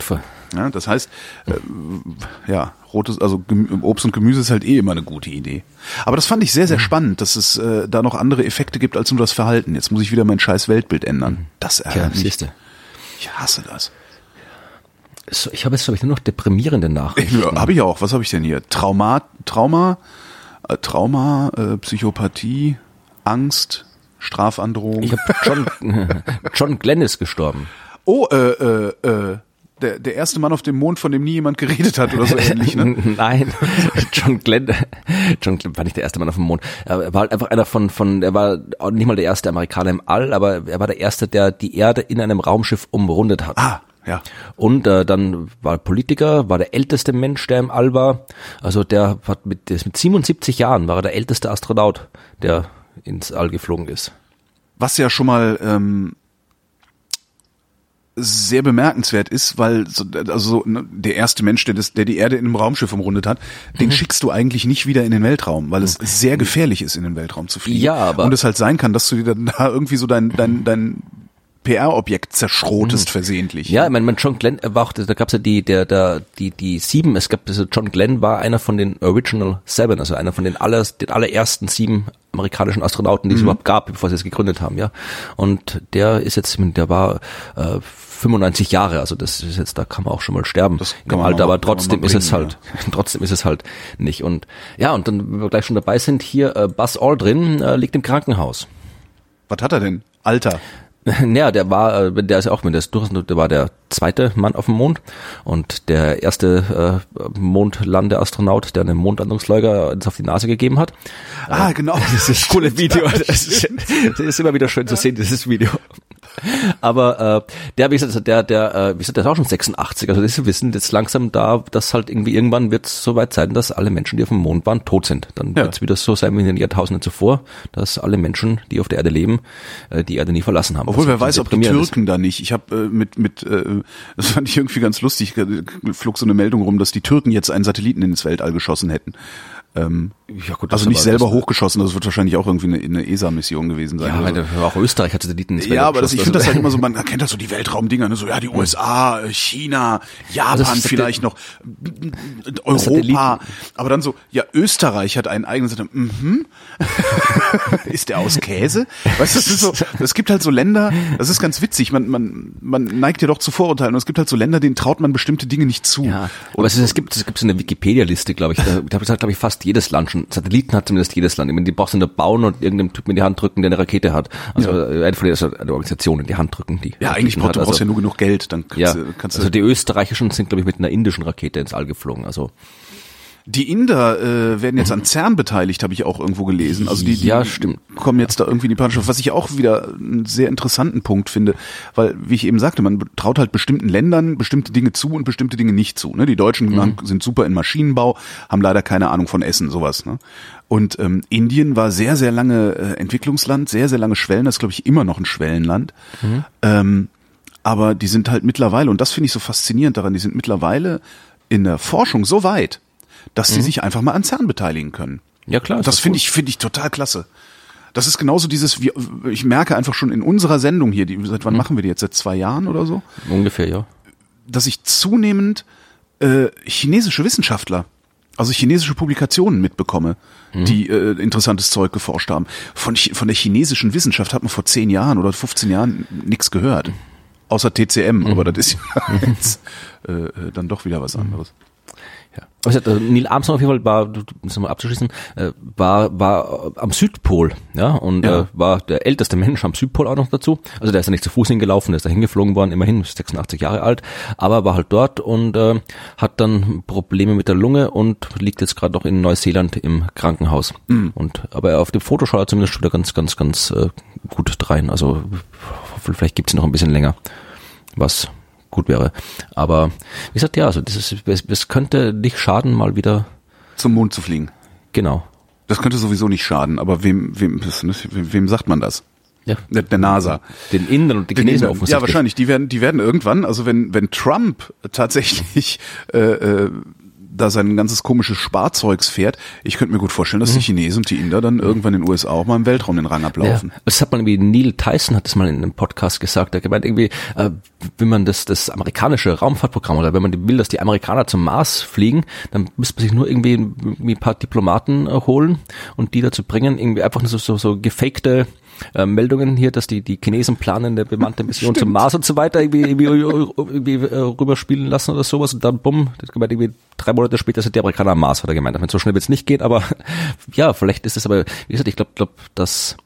Ja, das heißt, äh, ja, rotes, also Obst und Gemüse ist halt eh immer eine gute Idee. Aber das fand ich sehr, sehr spannend, dass es äh, da noch andere Effekte gibt als nur das Verhalten. Jetzt muss ich wieder mein scheiß Weltbild ändern. Das ärgert ja, mich. Ich hasse das. So, ich habe jetzt, glaube ich, nur noch deprimierende Nachrichten. Ja, habe ich auch. Was habe ich denn hier? Trauma, Trauma, äh, Trauma, äh, Psychopathie, Angst, Strafandrohung. Ich habe John, <laughs> John Glenn ist gestorben. Oh, äh, äh, äh, der, der erste Mann auf dem Mond, von dem nie jemand geredet hat oder so ähnlich, ne? <laughs> Nein, John Glenn, John Glenn war nicht der erste Mann auf dem Mond. Er war halt einfach einer von, von, er war nicht mal der erste Amerikaner im All, aber er war der erste, der die Erde in einem Raumschiff umrundet hat. Ah, ja. Und äh, dann war Politiker, war der älteste Mensch, der im All war. Also der hat mit, mit 77 Jahren war er der älteste Astronaut, der ins All geflogen ist. Was ja schon mal ähm, sehr bemerkenswert ist, weil so, also ne, der erste Mensch, der, das, der die Erde in einem Raumschiff umrundet hat, mhm. den schickst du eigentlich nicht wieder in den Weltraum, weil es sehr gefährlich ist, in den Weltraum zu fliegen. Ja, aber und es halt sein kann, dass du dir dann da irgendwie so dein dein dein PR-Objekt zerschrotest mhm. versehentlich. Ja, ich meine, mein John Glenn war auch, da gab's ja die, der, der, die, die sieben, es gab, also John Glenn war einer von den Original Seven, also einer von den aller, den allerersten sieben amerikanischen Astronauten, die es mhm. überhaupt gab, bevor sie es gegründet haben, ja. Und der ist jetzt, der war äh, 95 Jahre, also das ist jetzt, da kann man auch schon mal sterben im Alter, aber trotzdem bringen, ist es halt, ja. <laughs> trotzdem ist es halt nicht. Und ja, und dann, wenn wir gleich schon dabei sind, hier äh, Buzz Aldrin äh, liegt im Krankenhaus. Was hat er denn? Alter. <laughs> Ja, der war, äh, der ist ja auch mit der durch, der war der zweite Mann auf dem Mond und der erste äh, Mondlandeastronaut, der einen Mondlandungsleugner auf die Nase gegeben hat. Ah, genau. <laughs> Das ist ein cooles <laughs> Video. Das ist, das ist immer wieder schön zu sehen, dieses Video. Aber äh, der, wie gesagt, der, der, äh, wie gesagt, der ist auch schon 86. Also das wissen jetzt langsam da, dass halt irgendwie irgendwann wird es soweit sein, dass alle Menschen, die auf dem Mond waren, tot sind. Dann ja. wird es wieder so sein wie in den Jahrtausenden zuvor, dass alle Menschen, die auf der Erde leben, äh, die Erde nie verlassen haben. Obwohl wer weiß, ob die Türken da nicht. Ich habe äh, mit mit äh, das fand ich irgendwie ganz lustig. Flog so eine Meldung rum, dass die Türken jetzt einen Satelliten ins Weltall geschossen hätten. Ähm, ja gut, also nicht selber hochgeschossen, das wird wahrscheinlich auch irgendwie eine, eine ESA-Mission gewesen sein. Ja, so. auch Österreich hat Satelliten Ja, aber das, ich finde das halt immer so, man <laughs> kennt das so die Weltraumdinger, ne? so ja die USA, China, Japan also vielleicht noch, Europa, aber dann so, ja Österreich hat einen eigenen Satelliten, mhm. <laughs> ist der aus Käse? Weißt du, das ist so, es gibt halt so Länder, das ist ganz witzig, man, man, man neigt ja doch zu Vorurteilen und es gibt halt so Länder, denen traut man bestimmte Dinge nicht zu. Ja, aber es, ist, es gibt es gibt so eine Wikipedia-Liste, glaube ich, da, da hat glaube ich fast jedes Land schon, Satelliten hat zumindest jedes Land. Ich meine, die brauchst du nur bauen und irgendeinem Typen in die Hand drücken, der eine Rakete hat. Also ja. eine von ist eine Organisation in die Hand drücken, die. Ja, eigentlich brauchst, du brauchst also, ja nur genug Geld, dann kannst ja, du, kannst du. Also die österreichischen sind, glaube ich, mit einer indischen Rakete ins All geflogen. Also die Inder äh, werden jetzt an CERN beteiligt, habe ich auch irgendwo gelesen. Also die, die ja, stimmt. kommen jetzt da irgendwie in die Partnerschaft, was ich auch wieder einen sehr interessanten Punkt finde, weil, wie ich eben sagte, man traut halt bestimmten Ländern bestimmte Dinge zu und bestimmte Dinge nicht zu. Ne? Die Deutschen mhm. sind super in Maschinenbau, haben leider keine Ahnung von Essen, sowas. Ne? Und ähm, Indien war sehr, sehr lange äh, Entwicklungsland, sehr, sehr lange Schwellen, das ist, glaube ich, immer noch ein Schwellenland. Mhm. Ähm, aber die sind halt mittlerweile, und das finde ich so faszinierend daran, die sind mittlerweile in der Forschung so weit, dass mhm. sie sich einfach mal an CERN beteiligen können. Ja klar. Das finde ich finde ich total klasse. Das ist genauso dieses, wie, ich merke einfach schon in unserer Sendung hier, die, seit wann mhm. machen wir die jetzt? Seit zwei Jahren oder so? Ungefähr, ja. Dass ich zunehmend äh, chinesische Wissenschaftler, also chinesische Publikationen mitbekomme, mhm. die äh, interessantes Zeug geforscht haben. Von, von der chinesischen Wissenschaft hat man vor zehn Jahren oder 15 Jahren nichts gehört. Außer TCM, mhm. aber das ist ja <laughs> jetzt äh, äh, dann doch wieder was anderes. Ja. Also, Neil Armstrong auf jeden Fall war, es mal abzuschließen, äh, war, war am Südpol, ja, und ja. Äh, war der älteste Mensch am Südpol auch noch dazu. Also der ist ja nicht zu Fuß hingelaufen, der ist da hingeflogen worden, immerhin 86 Jahre alt, aber war halt dort und äh, hat dann Probleme mit der Lunge und liegt jetzt gerade noch in Neuseeland im Krankenhaus. Mhm. Und aber auf dem Foto schaut er zumindest wieder ganz, ganz, ganz äh, gut rein. Also vielleicht gibt's noch ein bisschen länger. Was gut wäre. Aber wie gesagt, ja, also das ist, es könnte nicht schaden, mal wieder zum Mond zu fliegen. Genau. Das könnte sowieso nicht schaden, aber wem, wem, wem, wem sagt man das? Ja. Der, NASA. Den Indern und den, den Chinesen offensichtlich. Ja, wahrscheinlich. Die werden, die werden irgendwann, also wenn, wenn Trump tatsächlich äh, äh, da sein ganzes komisches Sparzeugs fährt. Ich könnte mir gut vorstellen, dass die Mhm. Chinesen und die Inder dann irgendwann in den USA auch mal im Weltraum den Rang ablaufen. Ja, das hat man irgendwie, Neil Tyson hat das mal in einem Podcast gesagt, er gemeint irgendwie, äh, wenn man das, das amerikanische Raumfahrtprogramm oder wenn man will, dass die Amerikaner zum Mars fliegen, dann müsste man sich nur irgendwie, irgendwie ein paar Diplomaten äh, holen und die dazu bringen, irgendwie einfach nur so, so, so gefakte äh, Meldungen hier, dass die, die Chinesen planen eine bemannte <laughs> Mission zum Mars und so weiter irgendwie, irgendwie, irgendwie äh, rüberspielen lassen oder sowas und dann bumm, das gemeint irgendwie drei Monate später sind die Amerikaner am Mars, hat er gemeint. Ich meine, so schnell wird es nicht gehen, aber <laughs> ja, vielleicht ist es aber, wie gesagt, ich glaube, glaub, dass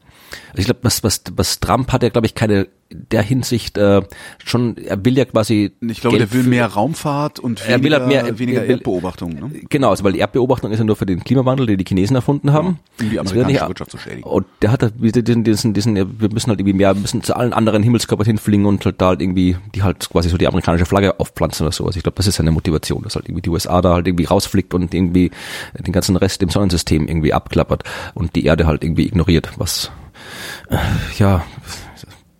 ich glaube, was, was, was Trump hat ja, glaube ich, keine der Hinsicht äh, schon, er will ja quasi. Ich glaube, Geld der will für- mehr Raumfahrt und Er will weniger, halt mehr- weniger er will- Erdbeobachtung. Ne? Genau, also weil die Erdbeobachtung ist ja nur für den Klimawandel, den die Chinesen erfunden haben. um die amerikanische nicht- Wirtschaft zu schädigen. Und der hat halt diesen, diesen, diesen, ja, wir müssen halt irgendwie mehr, wir müssen zu allen anderen Himmelskörpern hinfliegen und halt da halt irgendwie, die halt quasi so die amerikanische Flagge aufpflanzen oder sowas. Ich glaube, das ist seine Motivation, dass halt irgendwie die USA da halt irgendwie rausfliegt und irgendwie den ganzen Rest im Sonnensystem irgendwie abklappert und die Erde halt irgendwie ignoriert, was ja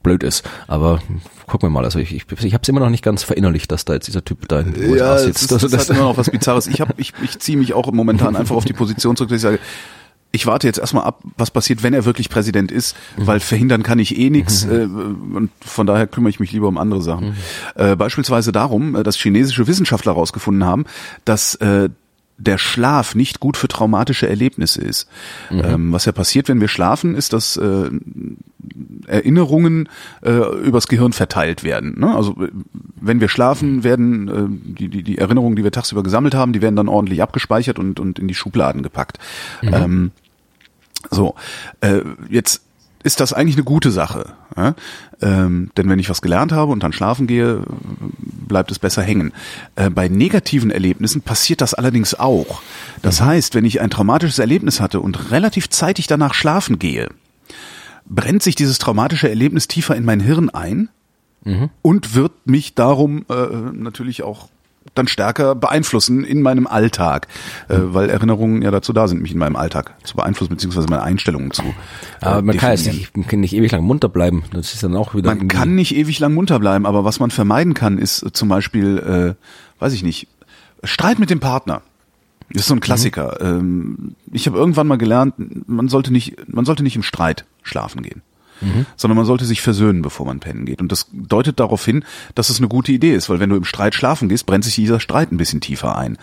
blöd ist. Aber gucken wir mal. Also ich, ich, ich habe es immer noch nicht ganz verinnerlicht, dass da jetzt dieser Typ da in den USA Ja, sitzt. ist, Also das hat immer noch was Bizarres. Ich, hab, ich, ich ziehe mich auch momentan einfach auf die Position zurück, dass ich sage, ich warte jetzt erstmal ab, was passiert, wenn er wirklich Präsident ist, weil verhindern kann ich eh nichts äh, und von daher kümmere ich mich lieber um andere Sachen. Äh, beispielsweise darum, äh, dass chinesische Wissenschaftler herausgefunden haben, dass äh, der Schlaf nicht gut für traumatische Erlebnisse ist. Ähm, was ja passiert, wenn wir schlafen, ist, dass äh, Erinnerungen äh, übers Gehirn verteilt werden. Ne? Also wenn wir schlafen, werden äh, die, die, die Erinnerungen, die wir tagsüber gesammelt haben, die werden dann ordentlich abgespeichert und, und in die Schubladen gepackt. Ähm, so, äh, jetzt ist das eigentlich eine gute Sache. Ja? Ähm, denn wenn ich was gelernt habe und dann schlafen gehe, bleibt es besser hängen. Äh, bei negativen Erlebnissen passiert das allerdings auch. Das heißt, wenn ich ein traumatisches Erlebnis hatte und relativ zeitig danach schlafen gehe, brennt sich dieses traumatische Erlebnis tiefer in mein Hirn ein und wird mich darum äh, natürlich auch dann stärker beeinflussen in meinem Alltag, äh, weil Erinnerungen ja dazu da sind, mich in meinem Alltag zu beeinflussen, beziehungsweise meine Einstellungen zu. äh, Aber man kann jetzt nicht, man kann nicht ewig lang munter bleiben. Das ist dann auch wieder. Man kann nicht ewig lang munter bleiben, aber was man vermeiden kann, ist zum Beispiel, äh, weiß ich nicht, Streit mit dem Partner. Das ist so ein Klassiker. Ähm, ich habe irgendwann mal gelernt, man sollte nicht, man sollte nicht im Streit schlafen gehen. Sondern man sollte sich versöhnen, bevor man pennen geht. Und das deutet darauf hin, dass es eine gute Idee ist, weil wenn du im Streit schlafen gehst, brennt sich dieser Streit ein bisschen tiefer ein.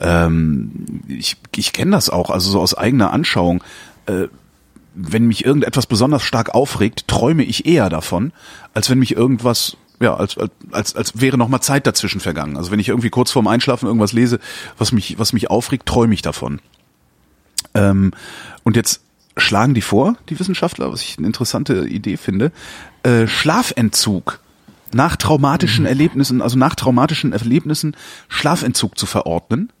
Ähm, ich ich kenne das auch, also so aus eigener Anschauung wenn mich irgendetwas besonders stark aufregt, träume ich eher davon, als wenn mich irgendwas ja, als, als, als wäre noch mal Zeit dazwischen vergangen. Also wenn ich irgendwie kurz vorm Einschlafen irgendwas lese, was mich, was mich aufregt, träume ich davon. Ähm, und jetzt schlagen die vor, die Wissenschaftler, was ich eine interessante Idee finde, äh, Schlafentzug nach traumatischen Erlebnissen, also nach traumatischen Erlebnissen Schlafentzug zu verordnen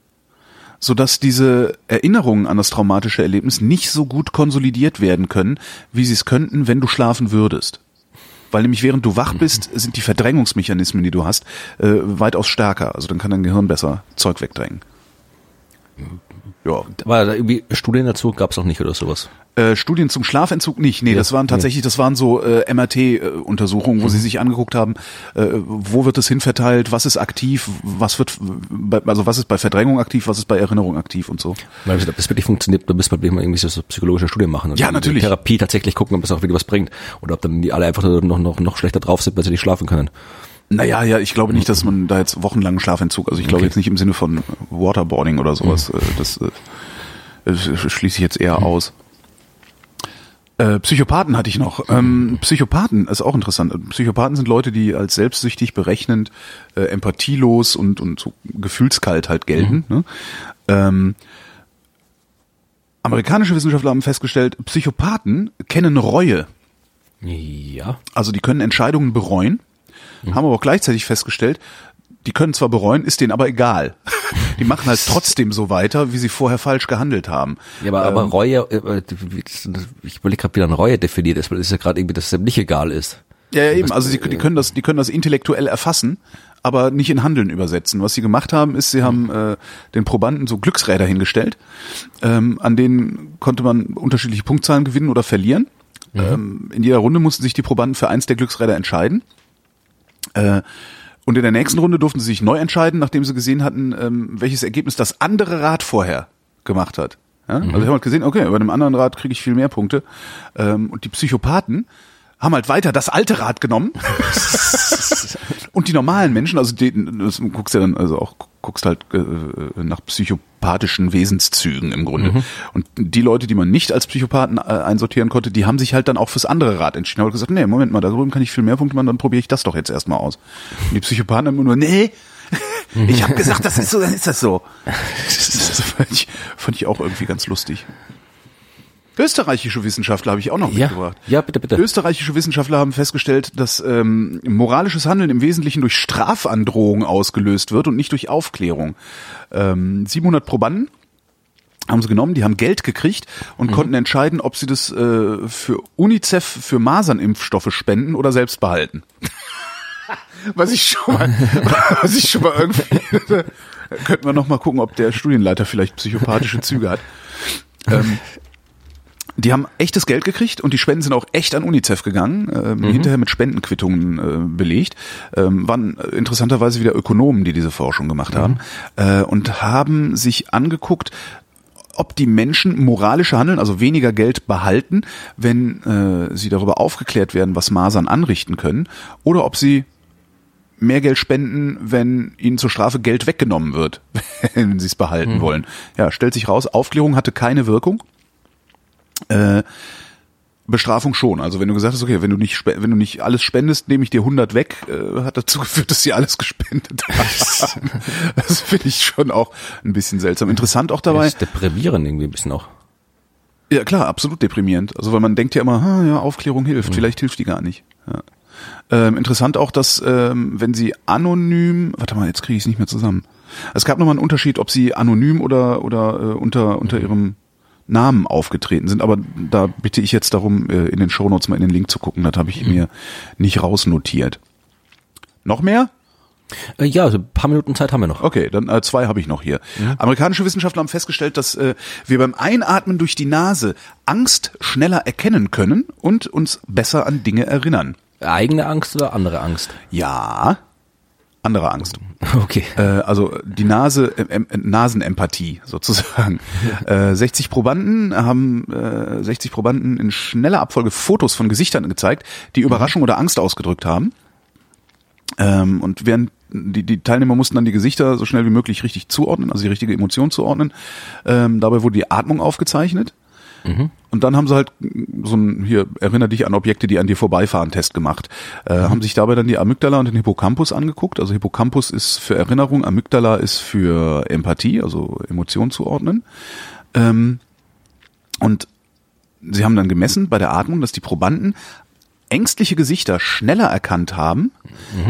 sodass diese Erinnerungen an das traumatische Erlebnis nicht so gut konsolidiert werden können, wie sie es könnten, wenn du schlafen würdest. Weil nämlich während du wach bist, sind die Verdrängungsmechanismen, die du hast, äh, weitaus stärker. Also dann kann dein Gehirn besser Zeug wegdrängen. Ja. Aber da irgendwie Studien dazu gab es noch nicht oder sowas. Äh, Studien zum Schlafentzug nicht. Nee, Ja, das waren tatsächlich, das waren so äh, MRT-Untersuchungen, wo sie sich angeguckt haben, äh, wo wird es hinverteilt, was ist aktiv, was wird, bei, also was ist bei Verdrängung aktiv, was ist bei Erinnerung aktiv und so. Weil ob das wirklich funktioniert, da müssen wir wirklich mal irgendwie so, psychologische Studien machen. Und Ja, dann natürlich. Therapie tatsächlich gucken, ob das auch wirklich was bringt. Oder ob dann die alle einfach noch, noch, noch schlechter drauf sind, weil sie nicht schlafen können. Naja, ja, ich glaube nicht, dass man da jetzt wochenlangen Schlafentzug, also ich glaube Okay. jetzt nicht im Sinne von Waterboarding oder sowas, äh, das, äh, das schließe ich jetzt eher aus. Äh, Psychopathen hatte ich noch. Ähm, Psychopathen ist auch interessant. Psychopathen sind Leute, die als selbstsüchtig, berechnend, äh, empathielos und, und so gefühlskalt halt gelten. Ne? Ähm, amerikanische Wissenschaftler haben festgestellt, Psychopathen kennen Reue. Ja. Also die können Entscheidungen bereuen, haben aber auch gleichzeitig festgestellt, die können zwar bereuen, ist denen aber egal. <laughs> Die machen halt trotzdem so weiter, wie sie vorher falsch gehandelt haben. Ja, aber, aber Reue, äh, ich überlege gerade, wie dann Reue definiert ist, weil es ist ja gerade irgendwie, dass es dem nicht egal ist. Ja, ja eben. Also sie, die können das, die können das intellektuell erfassen, aber nicht in Handeln übersetzen. Was sie gemacht haben, ist, sie haben äh, den Probanden so Glücksräder hingestellt, ähm, an denen konnte man unterschiedliche Punktzahlen gewinnen oder verlieren. Ähm, in jeder Runde mussten sich die Probanden für eins der Glücksräder entscheiden. Äh, Und in der nächsten Runde durften sie sich neu entscheiden, nachdem sie gesehen hatten, ähm, welches Ergebnis das andere Rad vorher gemacht hat. Ja? Also sie haben halt gesehen, okay, bei einem anderen Rad kriege ich viel mehr Punkte. Ähm, und die Psychopathen haben halt weiter das alte Rad genommen. <laughs> und die normalen Menschen, also die, das guckst ja dann also auch guckst halt äh, nach psychopathischen Wesenszügen im Grunde. Mhm. Und die Leute, die man nicht als Psychopathen äh, einsortieren konnte, die haben sich halt dann auch fürs andere Rad entschieden. Aber gesagt, nee, Moment mal, da drüben kann ich viel mehr Punkte machen, dann probiere ich das doch jetzt erstmal aus. Und die Psychopathen haben immer nur, nee, ich habe gesagt, das ist so, dann ist das so. <laughs> Das fand ich, fand ich auch irgendwie ganz lustig. Österreichische Wissenschaftler habe ich auch noch Ja, mitgebracht. ja, bitte, bitte. Österreichische Wissenschaftler haben festgestellt, dass ähm, moralisches Handeln im Wesentlichen durch Strafandrohung ausgelöst wird und nicht durch Aufklärung. Ähm, 700 Probanden haben sie genommen, die haben Geld gekriegt und konnten entscheiden, ob sie das äh, für UNICEF für Masernimpfstoffe spenden oder selbst behalten. <laughs> was ich schon mal, <laughs> was ich schon mal irgendwie, <laughs> könnten wir noch mal gucken, ob der Studienleiter vielleicht psychopathische Züge hat. Ähm, die haben echtes Geld gekriegt und die Spenden sind auch echt an UNICEF gegangen, ähm, hinterher mit Spendenquittungen äh, belegt. Ähm, waren äh, interessanterweise wieder Ökonomen, die diese Forschung gemacht haben äh, und haben sich angeguckt, ob die Menschen moralischer handeln, also weniger Geld behalten, wenn äh, sie darüber aufgeklärt werden, was Masern anrichten können, oder ob sie mehr Geld spenden, wenn ihnen zur Strafe Geld weggenommen wird, <laughs> wenn sie es behalten wollen. Ja, stellt sich raus, Aufklärung hatte keine Wirkung. Äh, Bestrafung schon. Also wenn du gesagt hast, okay, wenn du nicht wenn du nicht alles spendest, nehme ich dir 100 weg, äh, hat dazu geführt, dass sie alles <laughs> gespendet haben. das finde ich schon auch ein bisschen seltsam. Interessant auch dabei. Das ist deprimierend irgendwie ein bisschen auch. Ja klar, absolut deprimierend. Also weil man denkt ja immer, ah, ja, Aufklärung hilft, vielleicht hilft die gar nicht. Ja. Ähm, interessant auch, dass ähm, wenn sie anonym, warte mal, jetzt kriege ich es nicht mehr zusammen. Es gab nochmal einen Unterschied, ob sie anonym oder oder äh, unter unter ihrem Namen aufgetreten sind, aber da bitte ich jetzt darum, äh, in den Shownotes mal in den Link zu gucken, das habe ich mir nicht rausnotiert. Noch mehr? Äh, ja, also ein paar Minuten Zeit haben wir noch. Okay, dann äh, zwei habe ich noch hier. Amerikanische Wissenschaftler haben festgestellt, dass äh, wir beim Einatmen durch die Nase Angst schneller erkennen können und uns besser an Dinge erinnern. Eigene Angst oder andere Angst? Ja, andere Angst. <laughs> Okay. Äh, also die Nase, ähm, ähm, Nasenempathie sozusagen. Äh, 60 Probanden haben äh, 60 Probanden in schneller Abfolge Fotos von Gesichtern gezeigt, die Überraschung oder Angst ausgedrückt haben. Ähm, und während die, die Teilnehmer mussten dann die Gesichter so schnell wie möglich richtig zuordnen, also die richtige Emotion zuordnen. Ähm, dabei wurde die Atmung aufgezeichnet. Und dann haben sie halt so ein, hier, erinnere dich an Objekte, die an dir vorbeifahren, Test gemacht. Äh, Haben sich dabei dann die Amygdala und den Hippocampus angeguckt. Also Hippocampus ist für Erinnerung, Amygdala ist für Empathie, also Emotion zuordnen. Ähm, und sie haben dann gemessen bei der Atmung, dass die Probanden ängstliche Gesichter schneller erkannt haben,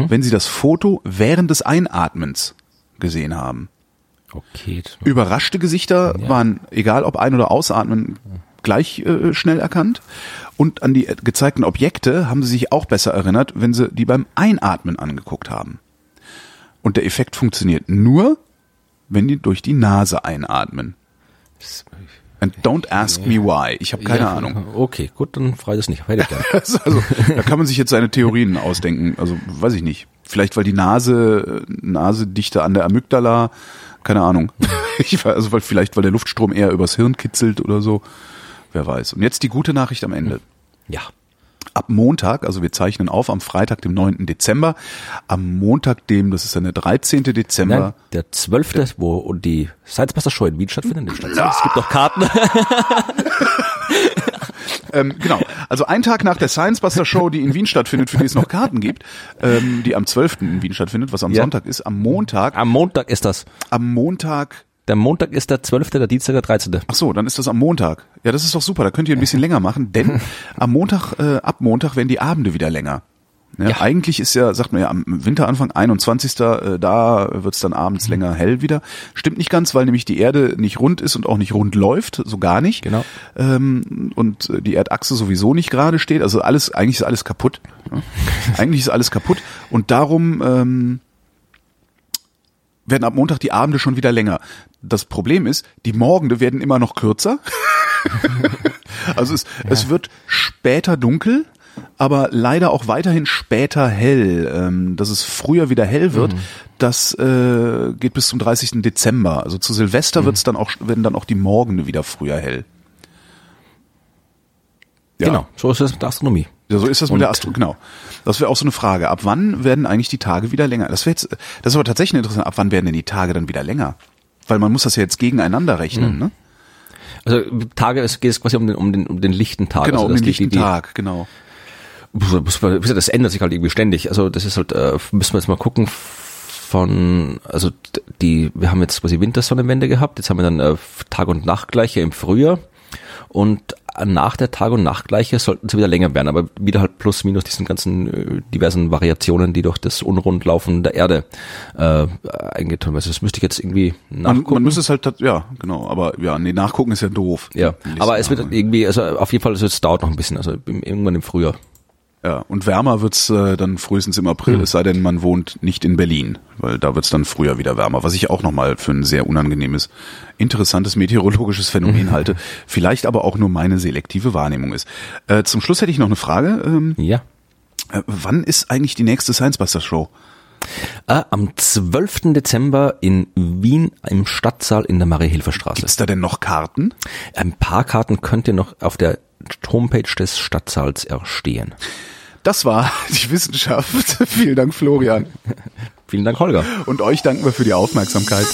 wenn sie das Foto während des Einatmens gesehen haben. Okay. Überraschte Gesichter Ja. waren, egal ob ein- oder ausatmen, gleich äh, schnell erkannt. Und an die äh, gezeigten Objekte haben sie sich auch besser erinnert, wenn sie die beim Einatmen angeguckt haben. Und der Effekt funktioniert nur, wenn die durch die Nase einatmen. And don't ask me why. Ich habe keine ja, Ahnung. <laughs> Okay, gut, dann frei das nicht. Hätte ich gern. Also, da kann man sich jetzt seine Theorien ausdenken. Also, weiß ich nicht. Vielleicht, weil die Nase, äh, Nase dichter an der Amygdala, keine Ahnung. <laughs> Ich weiß, also, weil, vielleicht, weil der Luftstrom eher übers Hirn kitzelt oder so. Wer weiß. Und jetzt die gute Nachricht am Ende. Ja. Ab Montag, also wir zeichnen auf am Freitag, dem 9. Dezember, am Montag, dem, das ist dann der 13. Dezember, Nein, der 12., wo und die Science Buster Show in Wien stattfindet. Es gibt noch Karten. <laughs> <laughs> Ähm, genau. Also ein Tag nach der Science Buster Show, die in Wien stattfindet, für die es noch Karten gibt, ähm, die am 12. in Wien stattfindet, was am Ja. Sonntag ist, am Montag, Am Montag ist das. am Montag, Der Montag ist der 12., der Dienstag der 13. ach so, dann ist das am Montag. Ja, das ist doch super, da könnt ihr ein bisschen länger machen, denn am Montag, äh, ab Montag werden die Abende wieder länger. Ja, Ja. Eigentlich ist ja, sagt man ja, am Winteranfang, 21. Äh, da wird's dann abends Mhm. länger hell wieder. Stimmt nicht ganz, weil nämlich die Erde nicht rund ist und auch nicht rund läuft, so gar nicht. Genau. Ähm, und äh, die Erdachse sowieso nicht gerade steht. Also alles, eigentlich ist alles kaputt. Ja. <laughs> eigentlich ist alles kaputt. Und darum ähm, werden ab Montag die Abende schon wieder länger. Das Problem ist, die Morgende werden immer noch kürzer. <laughs> also es, es wird später dunkel. Aber leider auch weiterhin später hell. Ähm, dass es früher wieder hell wird, mhm. das äh, geht bis zum 30. Dezember. Also zu Silvester mhm. wird's dann auch, werden dann auch die Morgende wieder früher hell. Ja. Genau, so ist es mit der Astronomie. Ja, so ist das Und mit der Astronomie, genau. Das wäre auch so eine Frage. Ab wann werden eigentlich die Tage wieder länger? Das wäre jetzt, das ist aber tatsächlich interessant. Ab wann werden denn die Tage dann wieder länger? Weil man muss das ja jetzt gegeneinander rechnen, mhm. ne? Also Tage, es geht quasi um den, um den, um den lichten Tag. Genau, also, um den lichten die, Tag, genau. Das ändert sich halt irgendwie ständig. Also das ist halt, äh, müssen wir jetzt mal gucken von, also die, wir haben jetzt quasi Wintersonnenwende gehabt, jetzt haben wir dann äh, Tag- und Nachtgleiche im Frühjahr und nach der Tag- und Nachtgleiche sollten sie wieder länger werden, aber wieder halt plus minus diesen ganzen äh, diversen Variationen, die durch das Unrundlaufen der Erde äh, eingetan werden. Das müsste ich jetzt irgendwie nachgucken. Man, man müsste es halt, ja, genau, aber ja, nee, nachgucken ist ja doof. Ja, aber es wird irgendwie, also auf jeden Fall, also es dauert noch ein bisschen, also irgendwann im Frühjahr. Ja, und wärmer wird's äh, dann frühestens im April, mhm. es sei denn, man wohnt nicht in Berlin, weil da wird's dann früher wieder wärmer, was ich auch nochmal für ein sehr unangenehmes, interessantes meteorologisches Phänomen mhm. <laughs> halte, vielleicht aber auch nur meine selektive Wahrnehmung ist. Äh, zum Schluss hätte ich noch eine Frage. Ähm, ja. Äh, wann ist eigentlich die nächste Science Buster Show? Äh, am 12. Dezember in Wien im Stadtsaal in der Marie-Hilfer-Straße. Gibt's da denn noch Karten? Ein paar Karten könnt ihr noch auf der Homepage des Stadtsaals erstehen. Das war <laughs> die Wissenschaft. <laughs> Vielen Dank, Florian. Vielen Dank, Holger. Und euch danken wir für die Aufmerksamkeit.